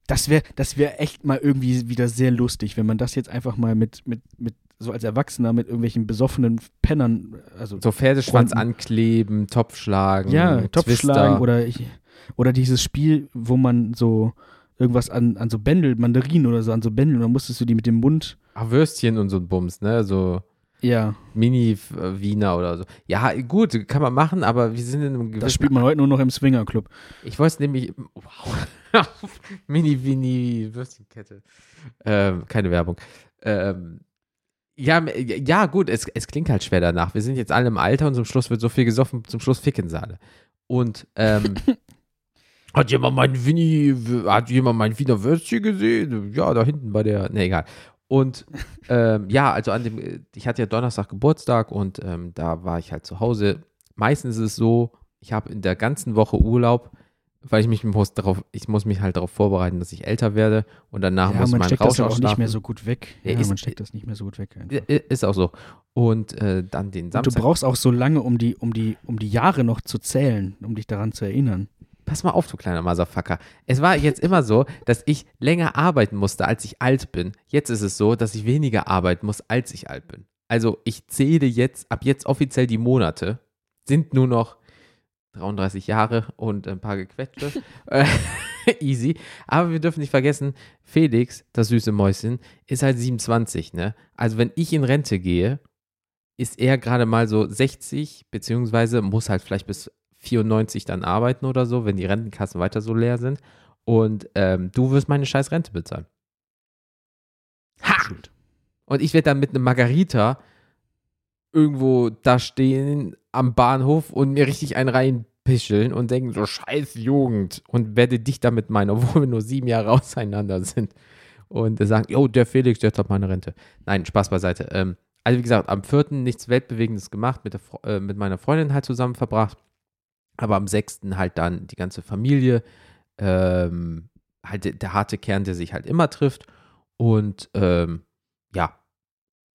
Das wäre das wär echt mal irgendwie wieder sehr lustig, wenn man das jetzt einfach mal mit, mit, mit so als Erwachsener mit irgendwelchen besoffenen Pennern, also So Pferdeschwanz Freunden. ankleben, Topf schlagen, ja, Topfschlagen oder ich, oder dieses Spiel, wo man so irgendwas an, an so Bändel, Mandarinen oder so, an so Bändel. Und dann musstest du die mit dem Mund. Ach, Würstchen und so ein Bums, ne? So Ja, Mini-Wiener oder so. Ja, gut, kann man machen, aber wir sind in einem gewissen das spielt man heute nur noch im Swingerclub. Ich wollte es nämlich. Wow. Mini-Wini-Würstchenkette. Ähm, keine Werbung. Ähm, ja, ja, gut, es, es klingt halt schwer danach. Wir sind jetzt alle im Alter und zum Schluss wird so viel gesoffen, zum Schluss ficken sie alle. Und ähm, hat jemand mein Winnie, hat jemand mein Wiener Würstchen gesehen? Ja, da hinten bei der. Ne, egal. Und ähm, ja, also an dem, ich hatte ja Donnerstag Geburtstag und ähm, da war ich halt zu Hause. Meistens ist es so, ich habe in der ganzen Woche Urlaub, weil ich mich muss darauf, ich muss mich halt darauf vorbereiten, dass ich älter werde und danach Ja, muss man steckt das Rausch ja auch nicht mehr so gut weg. Ja, Ja, ist- man steckt das nicht mehr so gut weg. einfach. Ist auch so. Und äh, dann den Und du Samstag. brauchst auch so lange, um die, um die, um die Jahre noch zu zählen, um dich daran zu erinnern. Pass mal auf, du kleiner Motherfucker. Es war jetzt immer so, dass ich länger arbeiten musste, als ich alt bin. Jetzt ist es so, dass ich weniger arbeiten muss, als ich alt bin. Also ich zähle jetzt, ab jetzt offiziell die Monate, sind nur noch 33 Jahre und ein paar gequetschte. Äh, Easy. Aber wir dürfen nicht vergessen, Felix, das süße Mäuschen, ist halt 27, ne? Also wenn ich in Rente gehe, ist er gerade mal so 60, beziehungsweise muss halt vielleicht bis 94 dann arbeiten oder so, wenn die Rentenkassen weiter so leer sind. Und ähm, du wirst meine scheiß Rente bezahlen. Ha! Schuld. Und ich werde dann mit einem Margarita irgendwo da stehen am Bahnhof und mir richtig einen reinpischeln und denken, so scheiß Jugend. Und werde dich damit meinen, obwohl wir nur sieben Jahre auseinander sind. Und sagen, jo, der Felix, der hat meine Rente. Nein, Spaß beiseite. Ähm, also wie gesagt, am 4. nichts Weltbewegendes gemacht, mit, der, äh, mit meiner Freundin halt zusammen verbracht. Aber am 6. halt dann die ganze Familie. Ähm, halt der, harte Kern, der sich halt immer trifft. Und ähm, ja,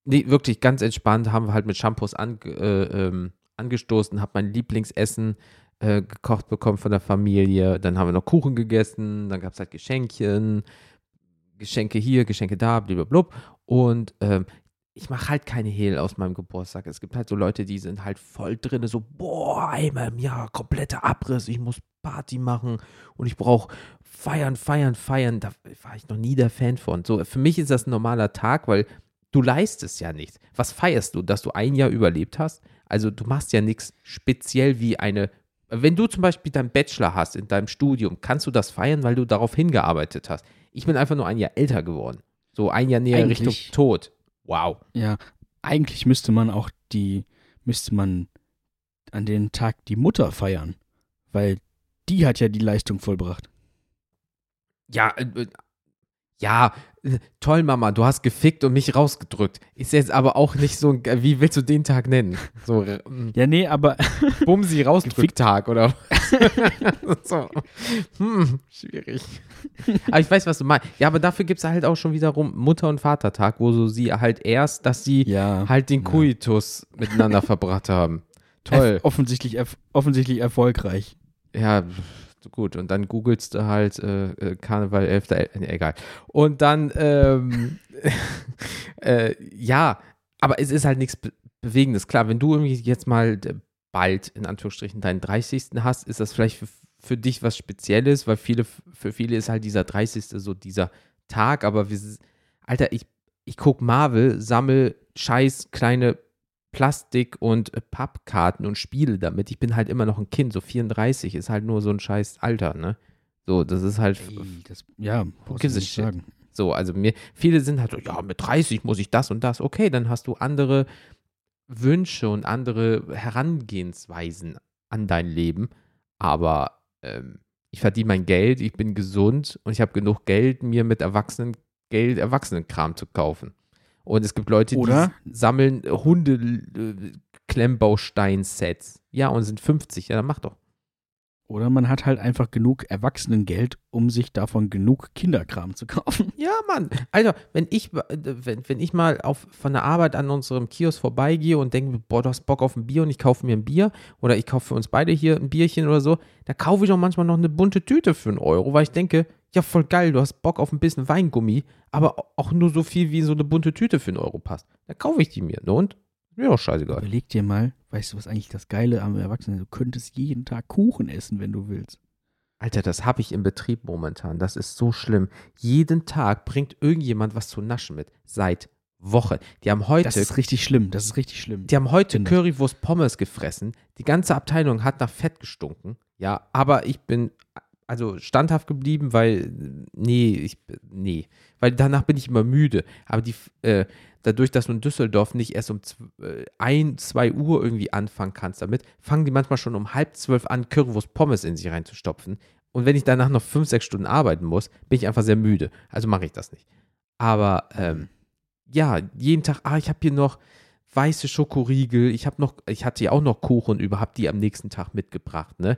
nee, wirklich ganz entspannt, haben wir halt mit Shampoos an, äh, ähm, angestoßen, habe mein Lieblingsessen äh, gekocht bekommen von der Familie. Dann haben wir noch Kuchen gegessen, dann gab es halt Geschenkchen, Geschenke hier, Geschenke da, blablabla. Und ähm, ich mache halt keine Hehl aus meinem Geburtstag. Es gibt halt so Leute, die sind halt voll drin, so, boah, einmal im Jahr, kompletter Abriss, ich muss Party machen und ich brauche feiern, feiern, feiern. Da war ich noch nie der Fan von. So, für mich ist das ein normaler Tag, weil du leistest ja nichts. Was feierst du, dass du ein Jahr überlebt hast? Also du machst ja nichts speziell wie eine. Wenn du zum Beispiel deinen Bachelor hast in deinem Studium, kannst du das feiern, weil du darauf hingearbeitet hast. Ich bin einfach nur ein Jahr älter geworden. So ein Jahr näher Eigentlich- Richtung Tod. Wow. Ja, eigentlich müsste man auch die, müsste man an den Tag die Mutter feiern, weil die hat ja die Leistung vollbracht. Ja, äh, äh, ja, äh, toll, Mama, du hast gefickt und mich rausgedrückt. Ist jetzt aber auch nicht so, ein- wie willst du den Tag nennen? So, äh, Ja, nee, aber Bumsi rausgedrückt Tag oder so. Hm, schwierig. Aber ich weiß, was du meinst. Ja, aber dafür gibt es halt auch schon wiederum Mutter- und Vatertag, wo so sie halt erst, dass sie ja, halt den Ja. Kuitus miteinander verbracht haben. Toll. offensichtlich, offensichtlich erfolgreich. Ja, gut. Und dann googelst du halt äh, äh, Karneval 11. El nee, egal. Und dann, ähm, äh, ja, aber es ist halt nichts Be Bewegendes. Klar, wenn du irgendwie jetzt mal äh, bald, in Anführungsstrichen, deinen 30. hast, ist das vielleicht für, für dich was Spezielles, weil viele, für viele ist halt dieser 30. so dieser Tag, aber wir, Alter, ich, ich guck Marvel, sammel scheiß kleine Plastik und Pappkarten und spiele damit. Ich bin halt immer noch ein Kind, so 34 ist halt nur so ein scheiß Alter, ne? So, das ist halt Ey, das, ja, gives a nicht shit? sagen. so, also mir, viele sind halt so, ja, mit 30 muss ich das und das. Okay, dann hast du andere Wünsche und andere Herangehensweisen an dein Leben. Aber ähm, ich verdiene mein Geld, ich bin gesund und ich habe genug Geld, mir mit Erwachsenen Geld Erwachsenenkram zu kaufen. Und es gibt Leute, Oder? die sammeln Hunde-Klemmbaustein-Sets. Ja, und sind 50. Ja, dann mach doch. Oder man hat halt einfach genug Erwachsenengeld, um sich davon genug Kinderkram zu kaufen. Ja, Mann. Alter, wenn ich, äh, wenn, wenn ich mal auf, von der Arbeit an unserem Kiosk vorbeigehe und denke, boah, du hast Bock auf ein Bier und ich kaufe mir ein Bier oder ich kaufe für uns beide hier ein Bierchen oder so, da kaufe ich doch manchmal noch eine bunte Tüte für einen Euro, weil ich denke, ja, voll geil, du hast Bock auf ein bisschen Weingummi, aber auch nur so viel, wie so eine bunte Tüte für einen Euro passt. Da kaufe ich die mir. Ne? Und? Mir doch scheißegal. Überleg dir mal, weißt du, was eigentlich das Geile am Erwachsenen ist? Du könntest jeden Tag Kuchen essen, wenn du willst. Alter, das habe ich im Betrieb momentan. Das ist so schlimm. Jeden Tag bringt irgendjemand was zu naschen mit. Seit Wochen. Die haben heute. Das ist richtig schlimm. Das ist richtig schlimm. Die haben heute. Currywurst Pommes gefressen. Die ganze Abteilung hat nach Fett gestunken. Ja, aber ich bin also standhaft geblieben, weil nee, ich nee, weil danach bin ich immer müde. Aber die äh, dadurch, dass du in Düsseldorf nicht erst um äh, ein, zwei Uhr irgendwie anfangen kannst damit, fangen die manchmal schon um halb zwölf an, Currywurst Pommes in sich reinzustopfen. Und wenn ich danach noch fünf, sechs Stunden arbeiten muss, bin ich einfach sehr müde. Also mache ich das nicht. Aber ähm, ja, jeden Tag, ah, ich habe hier noch weiße Schokoriegel, ich habe noch, ich hatte ja auch noch Kuchen über, hab die am nächsten Tag mitgebracht, ne?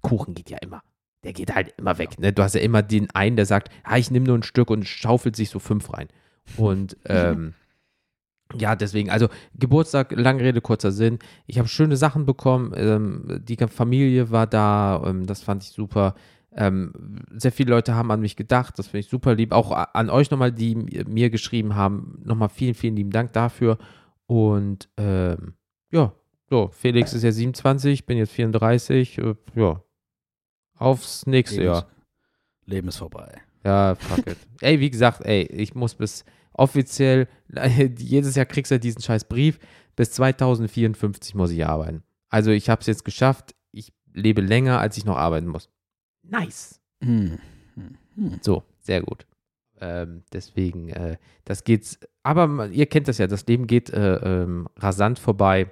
Kuchen geht ja immer. Der geht halt immer weg, ne? Du hast ja immer den einen, der sagt, ah, ich nehme nur ein Stück und schaufelt sich so fünf rein. Und ähm, ja, deswegen, also Geburtstag, lange Rede, kurzer Sinn. Ich habe schöne Sachen bekommen. Ähm, die Familie war da, ähm, das fand ich super. Ähm, sehr viele Leute haben an mich gedacht, das finde ich super lieb. Auch an euch nochmal, die mir geschrieben haben, nochmal vielen, vielen lieben Dank dafür. Und ähm, ja, so, Felix ist ja 27, ich bin jetzt 34. Äh, ja, aufs nächste Leben Jahr. ist, Leben ist vorbei. Ja, fuck it. ey, wie gesagt, ey, ich muss bis offiziell, jedes Jahr kriegst du diesen scheiß Brief, bis 2054 muss ich arbeiten. Also ich habe es jetzt geschafft, ich lebe länger, als ich noch arbeiten muss. Nice. Hm. Hm. Hm. So, sehr gut. Ähm, deswegen, äh, das geht's, aber man- ihr kennt das ja, das Leben geht äh, ähm, rasant vorbei.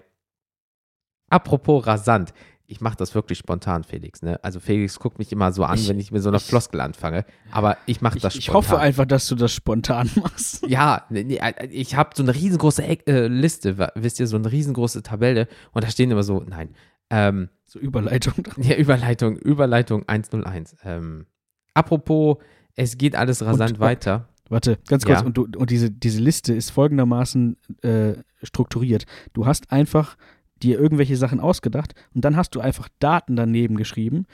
Apropos rasant, ich mache das wirklich spontan, Felix. Ne? Also Felix guckt mich immer so an, Ich- wenn ich mit so einer ich- Floskel anfange, aber ich mache Ich, das ich spontan. hoffe einfach, dass du das spontan machst. Ja, nee, nee, äh, ich habe so eine riesengroße äh, Liste, wisst ihr, so eine riesengroße Tabelle und da stehen immer so, nein, ähm, So Überleitung. ja, Überleitung, Überleitung 101. Ähm, apropos, es geht alles rasant Und- weiter. Warte, ganz kurz. Ja. Und, du, und diese, diese Liste ist folgendermaßen äh, strukturiert. Du hast einfach dir irgendwelche Sachen ausgedacht und dann hast du einfach Daten daneben geschrieben,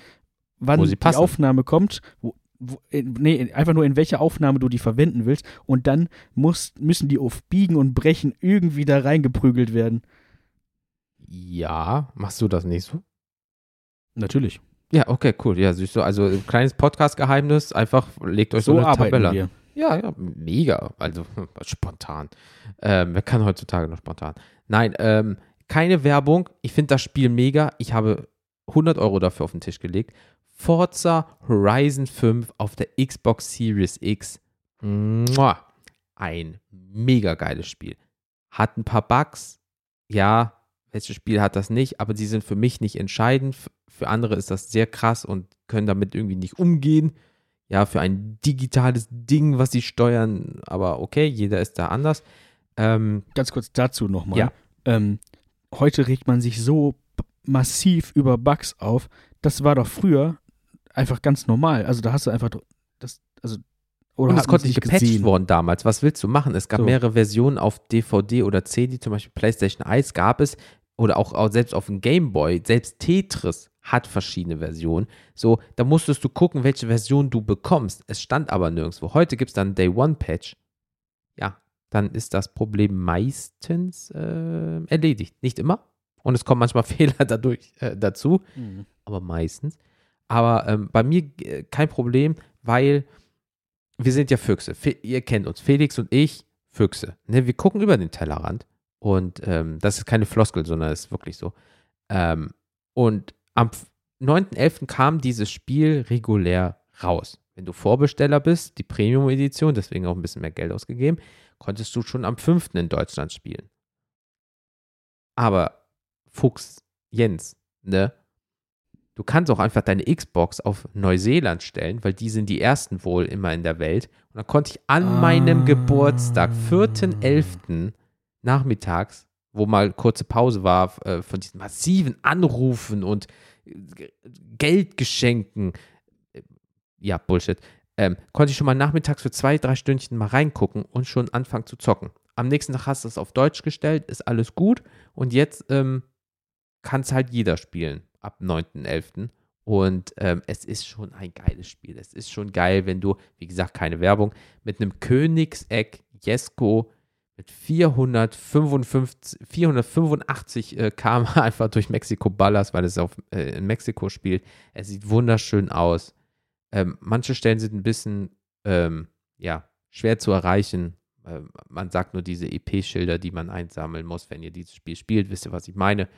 wann die. Aufnahme kommt, wo, wo, nee, einfach nur in welcher Aufnahme du die verwenden willst und dann muss, müssen die auf Biegen und Brechen irgendwie da reingeprügelt werden. Ja, machst du das nicht so? Natürlich. Ja, okay, cool. Ja, siehst du, also ein kleines Podcast-Geheimnis, einfach legt euch so, So eine Tabelle wir. Ja, ja, mega. Also spontan. Ähm, wer kann heutzutage noch spontan? Nein, ähm, keine Werbung. Ich finde das Spiel mega. Ich habe 100 Euro dafür auf den Tisch gelegt. Forza Horizon 5 auf der Xbox Series X. Mua. Ein mega geiles Spiel. Hat ein paar Bugs. Ja, welches Spiel hat das nicht? Aber die sind für mich nicht entscheidend. Für andere ist das sehr krass und können damit irgendwie nicht umgehen ja, für ein digitales Ding, was sie steuern, aber okay, jeder ist da anders. Ähm, Ganz kurz dazu nochmal. Ja. Ähm, heute regt man sich so massiv über Bugs auf. Das war doch früher einfach ganz normal. Also da hast du einfach das, also oder und es konnte nicht gepatcht gesehen? worden damals. Was willst du machen? Es gab So. mehrere Versionen auf DVD oder CD, zum Beispiel PlayStation 1 gab es, oder auch, auch selbst auf dem Game Boy, selbst Tetris hat verschiedene Versionen. So, da musstest du gucken, welche Version du bekommst. Es stand aber nirgendwo. Heute gibt es dann Day One Patch. Ja, dann ist das Problem meistens äh, erledigt. Nicht immer. Und es kommen manchmal Fehler dadurch äh, dazu. Mhm. aber meistens. Aber ähm, bei mir äh, kein Problem, weil wir sind ja Füchse. Fe ihr kennt uns, Felix und ich, Füchse. Ne? Wir gucken über den Tellerrand und ähm, das ist keine Floskel, sondern es ist wirklich so. Ähm, und am f- 9.11. kam dieses Spiel regulär raus. Wenn du Vorbesteller bist, die Premium-Edition, deswegen auch ein bisschen mehr Geld ausgegeben, konntest du schon am 5. in Deutschland spielen. Aber Fuchs Jens, ne? Du kannst auch einfach deine Xbox auf Neuseeland stellen, weil die sind die ersten wohl immer in der Welt. Und dann konnte ich an Ah. meinem Geburtstag, 4.11. nachmittags, wo mal kurze Pause war äh, von diesen massiven Anrufen und Geldgeschenken, ja, Bullshit, ähm, konnte ich schon mal nachmittags für zwei, drei Stündchen mal reingucken und schon anfangen zu zocken. Am nächsten Tag hast du es auf Deutsch gestellt, ist alles gut. Und jetzt ähm, kann es halt jeder spielen ab 9.11. Und ähm, es ist schon ein geiles Spiel. Es ist schon geil, wenn du, wie gesagt, keine Werbung, mit einem Königseck Jesko, mit 455, 485 äh, km einfach durch Mexiko ballerst, weil es auf, äh, in Mexiko spielt. Es sieht wunderschön aus. Ähm, manche Stellen sind ein bisschen ähm, ja, schwer zu erreichen. Ähm, man sagt nur diese EP-Schilder, die man einsammeln muss, wenn ihr dieses Spiel spielt. Wisst ihr, was ich meine?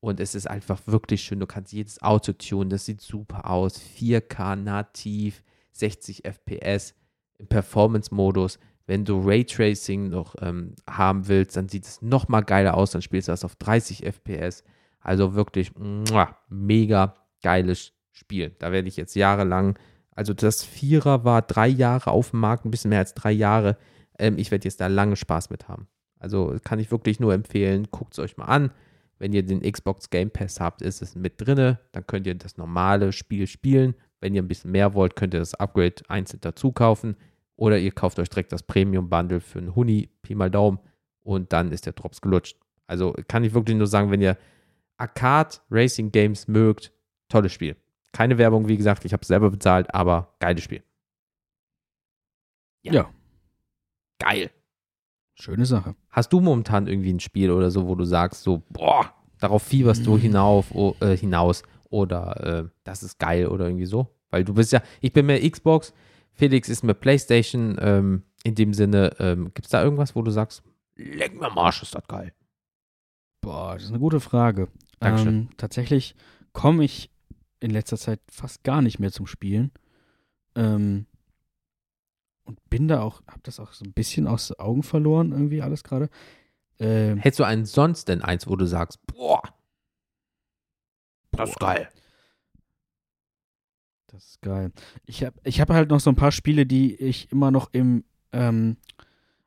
Und es ist einfach wirklich schön. Du kannst jedes Auto tunen. Das sieht super aus. 4K nativ, 60 FPS im Performance-Modus. Wenn du Raytracing noch ähm, haben willst, dann sieht es noch mal geiler aus. Dann spielst du das auf 30 FPS. Also wirklich muah, mega geiles Spiel. Da werde ich jetzt jahrelang, also das Vierer war drei Jahre auf dem Markt, ein bisschen mehr als drei Jahre. Ähm, ich werde jetzt da lange Spaß mit haben. Also kann ich wirklich nur empfehlen, guckt es euch mal an. Wenn ihr den Xbox Game Pass habt, ist es mit drinne. Dann könnt ihr das normale Spiel spielen. Wenn ihr ein bisschen mehr wollt, könnt ihr das Upgrade einzeln dazu kaufen. Oder ihr kauft euch direkt das Premium-Bundle für einen Huni, Pi mal Daumen, und dann ist der Drops gelutscht. Also kann ich wirklich nur sagen, wenn ihr Arcade Racing Games mögt, tolles Spiel. Keine Werbung, wie gesagt, ich habe es selber bezahlt, aber geiles Spiel. Ja. ja. Geil. Schöne Sache. Hast du momentan irgendwie ein Spiel oder so, wo du sagst, so, boah, darauf fieberst du mhm. hinauf, oh, äh, hinaus oder äh, das ist geil oder irgendwie so? Weil du bist ja, ich bin mehr Xbox, Felix ist mit PlayStation. Ähm, in dem Sinne, ähm, gibt es da irgendwas, wo du sagst, leck mir Marsch, ist das geil? Boah, das ist eine gute Frage. Ähm, tatsächlich komme ich in letzter Zeit fast gar nicht mehr zum Spielen. Ähm, und bin da auch, hab das auch so ein bisschen aus den Augen verloren, irgendwie alles gerade. Ähm, Hättest du einen sonst denn eins, wo du sagst, boah, das ist geil. Das ist geil. Ich habe ich hab halt noch so ein paar Spiele, die ich immer noch im ähm,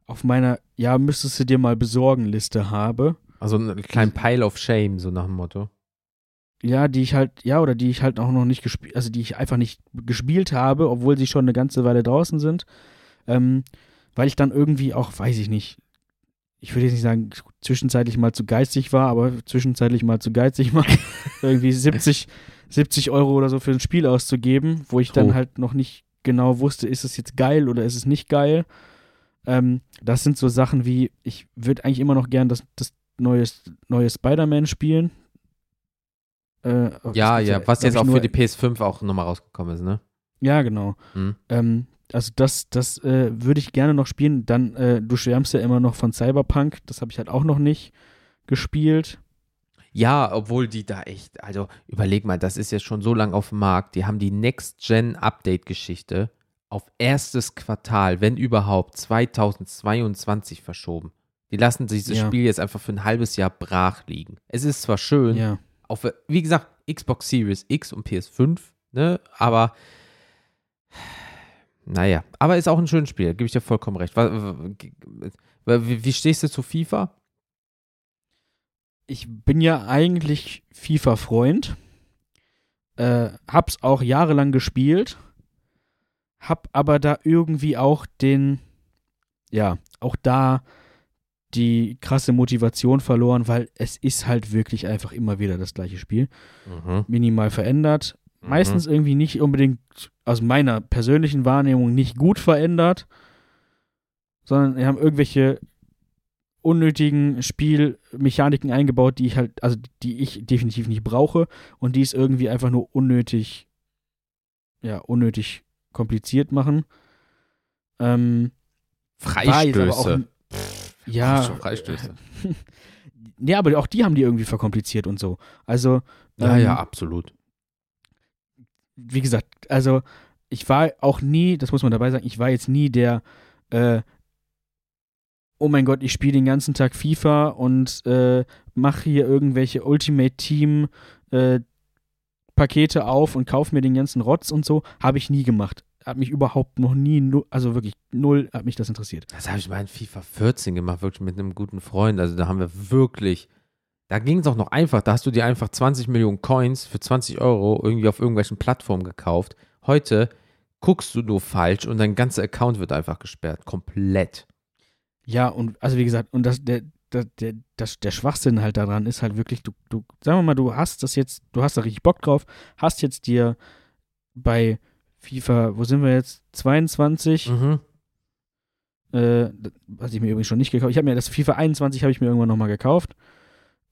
auf meiner Ja, müsstest du dir mal besorgen Liste habe. Also einen kleinen Pile of Shame, so nach dem Motto. Ja, die ich halt, ja, oder die ich halt auch noch nicht gespielt, also die ich einfach nicht gespielt habe, obwohl sie schon eine ganze Weile draußen sind. Ähm, weil ich dann irgendwie auch, weiß ich nicht, ich würde jetzt nicht sagen, zwischenzeitlich mal zu geizig war, aber zwischenzeitlich mal zu geizig war, irgendwie 70, 70 Euro oder so für ein Spiel auszugeben, wo ich dann halt noch nicht genau wusste, ist es jetzt geil oder ist es nicht geil. Ähm, das sind so Sachen wie, ich würde eigentlich immer noch gern das, das neue, neue Spider-Man spielen. Äh, ja, ja, was jetzt auch für die PS5 auch nochmal rausgekommen ist, ne? Ja, genau. Mhm. Ähm, also das, das äh, würde ich gerne noch spielen. Dann, äh, du schwärmst ja immer noch von Cyberpunk, das habe ich halt auch noch nicht gespielt. Ja, obwohl die da echt, also überleg mal, das ist jetzt schon so lange auf dem Markt. Die haben die Next-Gen-Update-Geschichte auf erstes Quartal, wenn überhaupt, 2022 verschoben. Die lassen sich das ja. Spiel jetzt einfach für ein halbes Jahr brach liegen. Es ist zwar schön, ja. Auf, wie gesagt, Xbox Series X und PS5, ne, aber naja, aber ist auch ein schönes Spiel, gebe ich dir vollkommen recht. Wie stehst du zu FIFA? ich bin ja eigentlich FIFA-Freund. Äh, hab's auch jahrelang gespielt. Hab aber da irgendwie auch den, ja, auch da die krasse Motivation verloren, weil es ist halt wirklich einfach immer wieder das gleiche Spiel. Mhm. Minimal verändert. Mhm. Meistens irgendwie nicht unbedingt aus meiner persönlichen Wahrnehmung nicht gut verändert, sondern wir haben irgendwelche unnötigen Spielmechaniken eingebaut, die ich halt, also die ich definitiv nicht brauche und die es irgendwie einfach nur unnötig, ja, unnötig kompliziert machen. Ähm, Freistöße. Auch, Ja. Freistöße. ja, aber auch die haben die irgendwie verkompliziert und so. Also. Ja, ähm, ja, absolut. Wie gesagt, also ich war auch nie, das muss man dabei sagen, ich war jetzt nie der äh, oh mein Gott, ich spiele den ganzen Tag FIFA und äh, mache hier irgendwelche Ultimate Team äh, Pakete auf und kaufe mir den ganzen Rotz und so. Habe ich nie gemacht. Hat mich überhaupt noch nie, also wirklich null hat mich das interessiert. Das habe ich mal in FIFA 14 gemacht, wirklich mit einem guten Freund. Also da haben wir wirklich, da ging es auch noch einfach. Da hast du dir einfach 20 Millionen Coins für 20 Euro irgendwie auf irgendwelchen Plattformen gekauft. Heute guckst du nur falsch und dein ganzer Account wird einfach gesperrt. Komplett. Ja, und also wie gesagt, und das, der, der, der, das, der Schwachsinn halt daran ist halt wirklich, du, du, sagen wir mal, du hast das jetzt, du hast da richtig Bock drauf, hast jetzt dir bei FIFA, wo sind wir jetzt? 22, mhm. Äh, was ich mir übrigens schon nicht gekauft Ich habe mir das FIFA 21 habe ich mir irgendwann nochmal gekauft.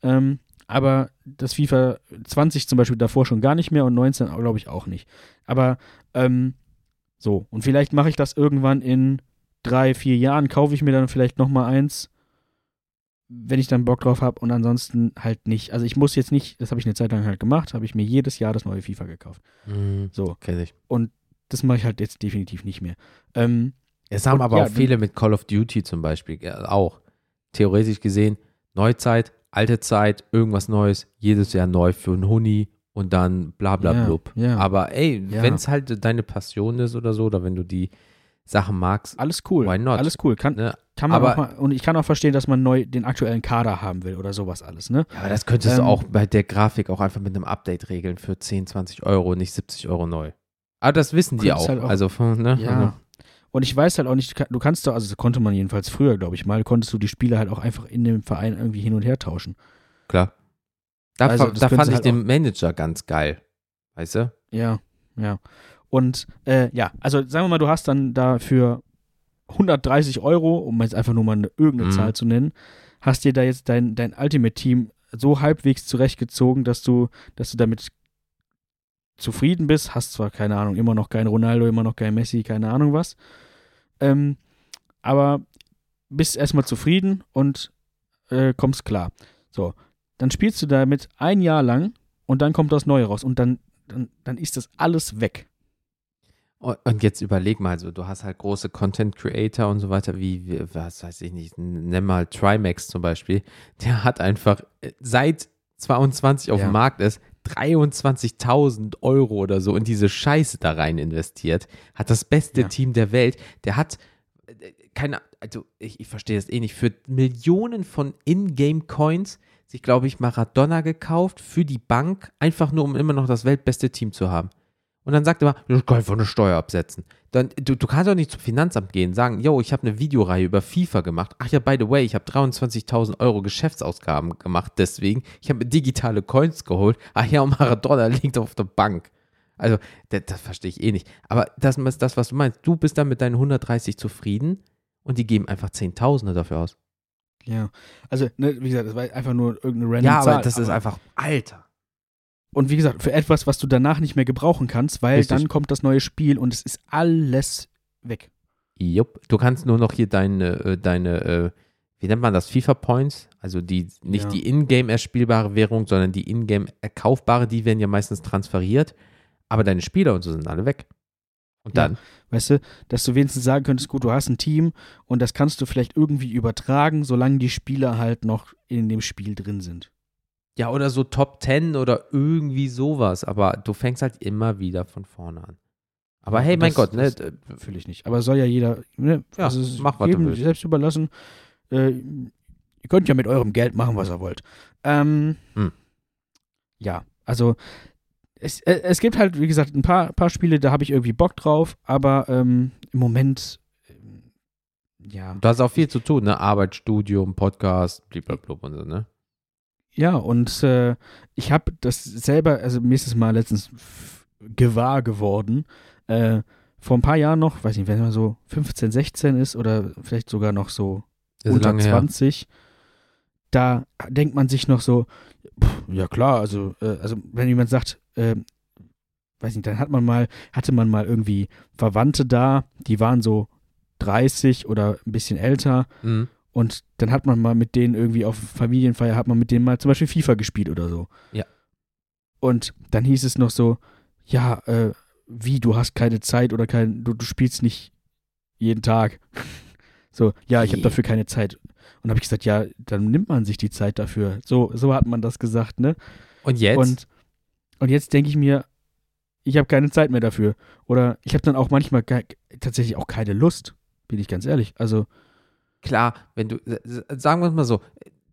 Ähm, aber das FIFA 20 zum Beispiel davor schon gar nicht mehr und 19 glaube ich auch nicht. Aber ähm, so, und vielleicht mache ich das irgendwann in drei, vier Jahren, kaufe ich mir dann vielleicht nochmal eins, wenn ich dann Bock drauf habe und ansonsten halt nicht. Also ich muss jetzt nicht, das habe ich eine Zeit lang halt gemacht, habe ich mir jedes Jahr das neue FIFA gekauft. Mhm, So, kenn ich. und das mache ich halt jetzt definitiv nicht mehr. Ähm, Es haben Und aber ja, auch viele mit Call of Duty zum Beispiel ja, auch. Theoretisch gesehen, Neuzeit, alte Zeit, irgendwas Neues, jedes Jahr neu für einen Huni und dann bla bla Ja, blub. ja. Aber ey, wenn es halt deine Passion ist oder so, oder wenn du die Sachen magst, alles cool. Why not? Alles cool. Kann, ne? kann man aber- auch mal, und ich kann auch verstehen, dass man neu den aktuellen Kader haben will oder sowas alles, ne? Ja, aber das könntest Ähm, du auch bei der Grafik auch einfach mit einem Update regeln für 10, 20 Euro, nicht 70 Euro neu. Aber das wissen die auch. Halt auch- Also, ne? Ja. Und ich weiß halt auch nicht, du kann- du kannst doch, also das konnte man jedenfalls früher, glaube ich mal, konntest du die Spiele halt auch einfach in dem Verein irgendwie hin und her tauschen. Klar. Da, Also, da fand ich halt den Manager ganz geil. Weißt du? Ja, ja. Und äh, ja, also sagen wir mal, du hast dann da für 130 Euro, um jetzt einfach nur mal eine, irgendeine Mhm. Zahl zu nennen, hast dir da jetzt dein, dein Ultimate-Team so halbwegs zurechtgezogen, dass du, dass du damit zufrieden bist. Hast zwar, keine Ahnung, immer noch kein Ronaldo, immer noch kein Messi, keine Ahnung was. Ähm, aber bist erstmal zufrieden und äh, kommst klar. So, dann spielst du damit ein Jahr lang und dann kommt das Neue raus und dann, dann, dann ist das alles weg. Und jetzt überleg mal, so, du hast halt große Content Creator und so weiter, wie, wie was weiß ich nicht, nenn mal Trimax zum Beispiel, der hat einfach äh, seit 22 auf Ja. dem Markt ist, 23.000 Euro oder so in diese Scheiße da rein investiert, hat das beste Ja. Team der Welt, der hat äh, keine, also ich, ich verstehe das eh nicht, für Millionen von Ingame-Coins sich, glaube ich, Maradona gekauft für die Bank, einfach nur, um immer noch das weltbeste Team zu haben. Und dann sagt er mal, ich kann einfach eine Steuer absetzen. Dann, du, du kannst doch nicht zum Finanzamt gehen, sagen, yo, ich habe eine Videoreihe über FIFA gemacht. Ach ja, by the way, ich habe 23.000 Euro Geschäftsausgaben gemacht, deswegen. Ich habe mir digitale Coins geholt. Ach ja, und Maradona liegt auf der Bank. Also, das, das verstehe ich eh nicht. Aber das ist das, was du meinst. Du bist dann mit deinen 130 zufrieden und die geben einfach Zehntausende dafür aus. Ja. Also, ne, wie gesagt, das war einfach nur irgendeine random Ja, Zahl. aber das ist einfach, Alter. Und wie gesagt, für etwas, was du danach nicht mehr gebrauchen kannst, weil Richtig. dann kommt das neue Spiel und es ist alles weg. Jupp. Du kannst nur noch hier deine, äh, deine, äh, wie nennt man das, FIFA Points? Also die, nicht Ja. die Ingame erspielbare Währung, sondern die Ingame erkaufbare, die werden ja meistens transferiert. Aber deine Spieler und so sind alle weg. Und Ja. dann, Weißt du, dass du wenigstens sagen könntest, gut, du hast ein Team und das kannst du vielleicht irgendwie übertragen, solange die Spieler halt noch in dem Spiel drin sind. Ja, oder so Top 10 oder irgendwie sowas. Aber du fängst halt immer wieder von vorne an. Aber hey, mein das- Gott, ne? Fühle ich nicht. Aber soll ja jeder, ne, Ja, also mach, was du jedem willst. selbst überlassen. Äh, ihr könnt ja mit eurem Geld machen, was ihr wollt. Ähm, Hm. Ja, also es, äh, es gibt halt, wie gesagt, ein paar, paar Spiele, da habe ich irgendwie Bock drauf, aber ähm, im Moment, ähm, ja. Du hast auch viel zu tun, ne? Arbeit, Studium, Podcast, blablabla und so, ne? Ja, und äh, ich habe das selber, also mir ist es mal letztens gewahr geworden, äh, vor ein paar Jahren noch, weiß nicht, wenn man so 15, 16 ist oder vielleicht sogar noch so unter lange her. 20, da denkt man sich noch so, pff, ja klar, also, äh, also wenn jemand sagt, äh, weiß nicht, dann hat man mal, hatte man mal irgendwie Verwandte da, die waren so 30 oder ein bisschen älter Mhm. Und dann hat man mal mit denen irgendwie auf Familienfeier, hat man mit denen mal zum Beispiel FIFA gespielt oder so. Ja. Und dann hieß es noch so, ja, äh, wie, du hast keine Zeit oder kein, du, du spielst nicht jeden Tag. So, ja, ich habe dafür keine Zeit. Und habe ich gesagt, ja, dann nimmt man sich die Zeit dafür. So, so hat man das gesagt, ne? Und jetzt? Und, und jetzt denke ich mir, ich habe keine Zeit mehr dafür. Oder ich habe dann auch manchmal tatsächlich auch keine Lust, bin ich ganz ehrlich. Also, klar, wenn du, sagen wir es mal so,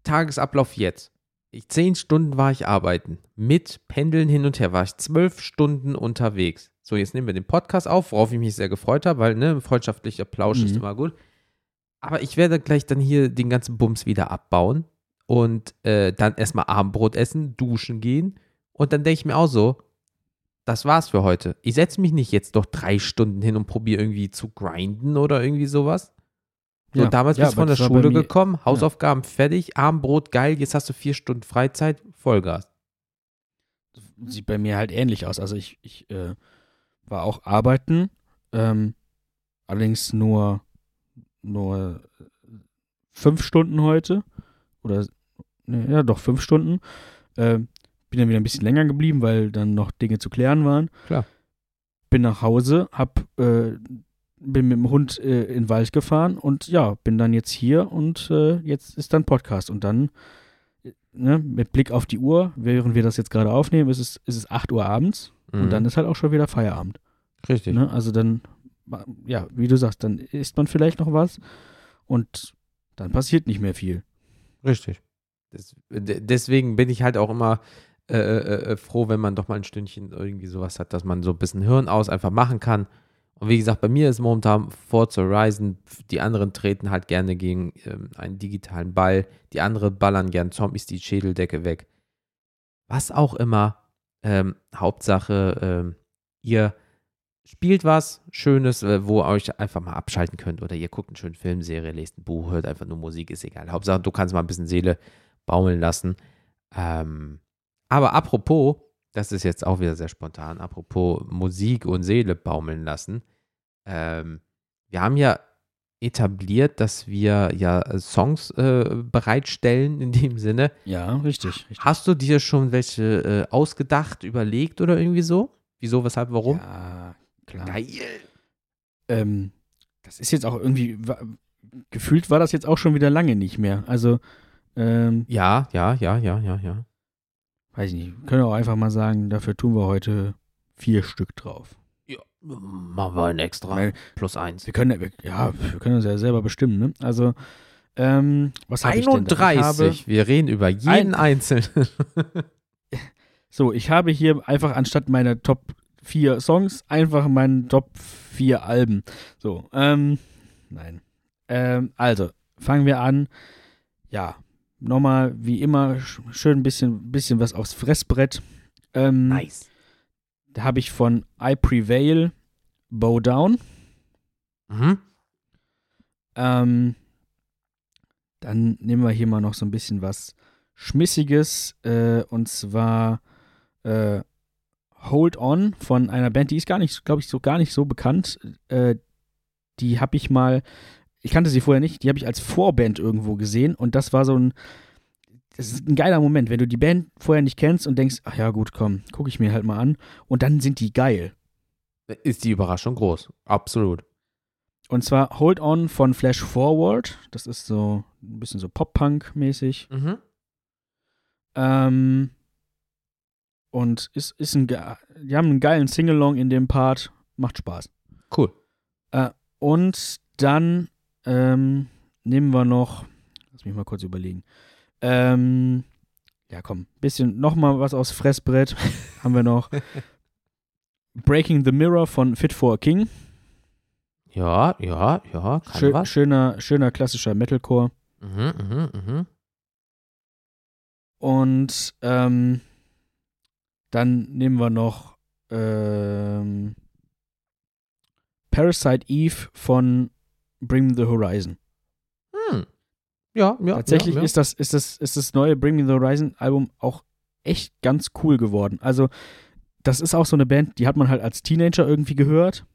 Tagesablauf jetzt. Ich, zehn Stunden war ich arbeiten. Mit Pendeln hin und her war ich zwölf Stunden unterwegs. So, jetzt nehmen wir den Podcast auf, worauf ich mich sehr gefreut habe, weil, ne, freundschaftlicher Plausch ist Mhm. immer gut. Aber ich werde gleich dann hier den ganzen Bums wieder abbauen und äh, dann erstmal Abendbrot essen, duschen gehen. Und dann denke ich mir auch so, das war's für heute. Ich setze mich nicht jetzt noch drei Stunden hin und probiere irgendwie zu grinden oder irgendwie sowas. So, Ja. damals Ja, bist du von der Schule gekommen, Hausaufgaben fertig, Abendbrot geil, jetzt hast du vier Stunden Freizeit, Vollgas. Sieht bei mir halt ähnlich aus. Also ich, ich äh, war auch arbeiten, ähm, allerdings nur, nur fünf Stunden heute. Oder, ne, ja, doch fünf Stunden. Ähm, bin dann wieder ein bisschen länger geblieben, weil dann noch Dinge zu klären waren. Klar. Bin nach Hause, hab, äh, bin mit dem Hund äh, in den Wald gefahren und ja, bin dann jetzt hier und äh, jetzt ist dann Podcast. Und dann, äh, ne, mit Blick auf die Uhr, während wir das jetzt gerade aufnehmen, ist es, ist es 8 Uhr abends Mhm. und dann ist halt auch schon wieder Feierabend. Richtig. Ne? Also dann, ja, wie du sagst, dann isst man vielleicht noch was und dann passiert nicht mehr viel. Richtig. Das, de- deswegen bin ich halt auch immer äh, äh, äh, froh, wenn man doch mal ein Stündchen irgendwie sowas hat, dass man so ein bisschen Hirn aus einfach machen kann. Und wie gesagt, bei mir ist momentan Forza Horizon, die anderen treten halt gerne gegen ähm, einen digitalen Ball, die anderen ballern gern Zombies die Schädeldecke weg. Was auch immer, ähm, Hauptsache, ähm, ihr spielt was Schönes, äh, wo ihr euch einfach mal abschalten könnt oder ihr guckt einen schönen Film, Serie, lest ein Buch, hört einfach nur Musik, ist egal. Hauptsache, du kannst mal ein bisschen Seele baumeln lassen. Ähm, aber apropos, das ist jetzt auch wieder sehr spontan, apropos Musik und Seele baumeln lassen. Ähm, wir haben ja etabliert, dass wir ja Songs äh, bereitstellen in dem Sinne. Ja, richtig. richtig. Hast du dir schon welche äh, ausgedacht, überlegt oder irgendwie so? Wieso, weshalb, warum? Ja, klar. Geil. Ähm, das ist jetzt auch irgendwie, gefühlt war das jetzt auch schon wieder lange nicht mehr. Also, ähm, Ja, ja, ja, ja, ja, ja. weiß ich nicht, wir können auch einfach mal sagen, dafür tun wir heute vier Stück drauf. Machen wir ein extra. Weil Plus eins. wir können, ja- wir, ja, wir können uns ja selber bestimmen, ne? Also, ähm, was habe ich denn da? Ich habe, 31. Wir reden über jeden einzelnen. so, ich habe hier einfach anstatt meiner Top 4 Songs einfach meinen Top 4 Alben. So, ähm, nein. Ähm, also, fangen wir an. Ja, nochmal, wie immer, sch- schön ein bisschen, bisschen was aufs Fressbrett. Ähm, nice. Da habe ich von I Prevail Bow Down. Mhm. Ähm, dann nehmen wir hier mal noch so ein bisschen was Schmissiges. Äh, und zwar äh, Hold On von einer Band, die ist gar nicht, glaube ich, so gar nicht so bekannt. Äh, die habe ich mal, ich kannte sie vorher nicht, die habe ich als Vorband irgendwo gesehen und das war so ein, das ist ein geiler Moment, wenn du die Band vorher nicht kennst und denkst, ach ja gut, komm, gucke ich mir halt mal an und dann sind die geil. Ist die Überraschung groß. Absolut. Und zwar Hold On von Flash Forward. Das ist so ein bisschen so Pop-Punk-mäßig. Mhm. Ähm, und ist, ist ein, die haben einen geilen Singalong in dem Part. Macht Spaß. Cool. Und dann ähm, nehmen wir noch, lass mich mal kurz überlegen. Ähm, ja, komm, bisschen noch mal was aus Fressbrett haben wir noch. Breaking the Mirror von Fit for a King. Ja, ja, ja, kann Schö was. schöner, schöner klassischer Metalcore. Mhm, mhm, mhm. Und ähm, dann nehmen wir noch ähm, Parasite Eve von Bring the Horizon. Ja, ja. Tatsächlich ja, ja. Ist, das, ist, das, ist das neue Bring Me the Horizon Album auch echt ganz cool geworden. Also, das ist auch so eine Band, die hat man halt als Teenager irgendwie gehört.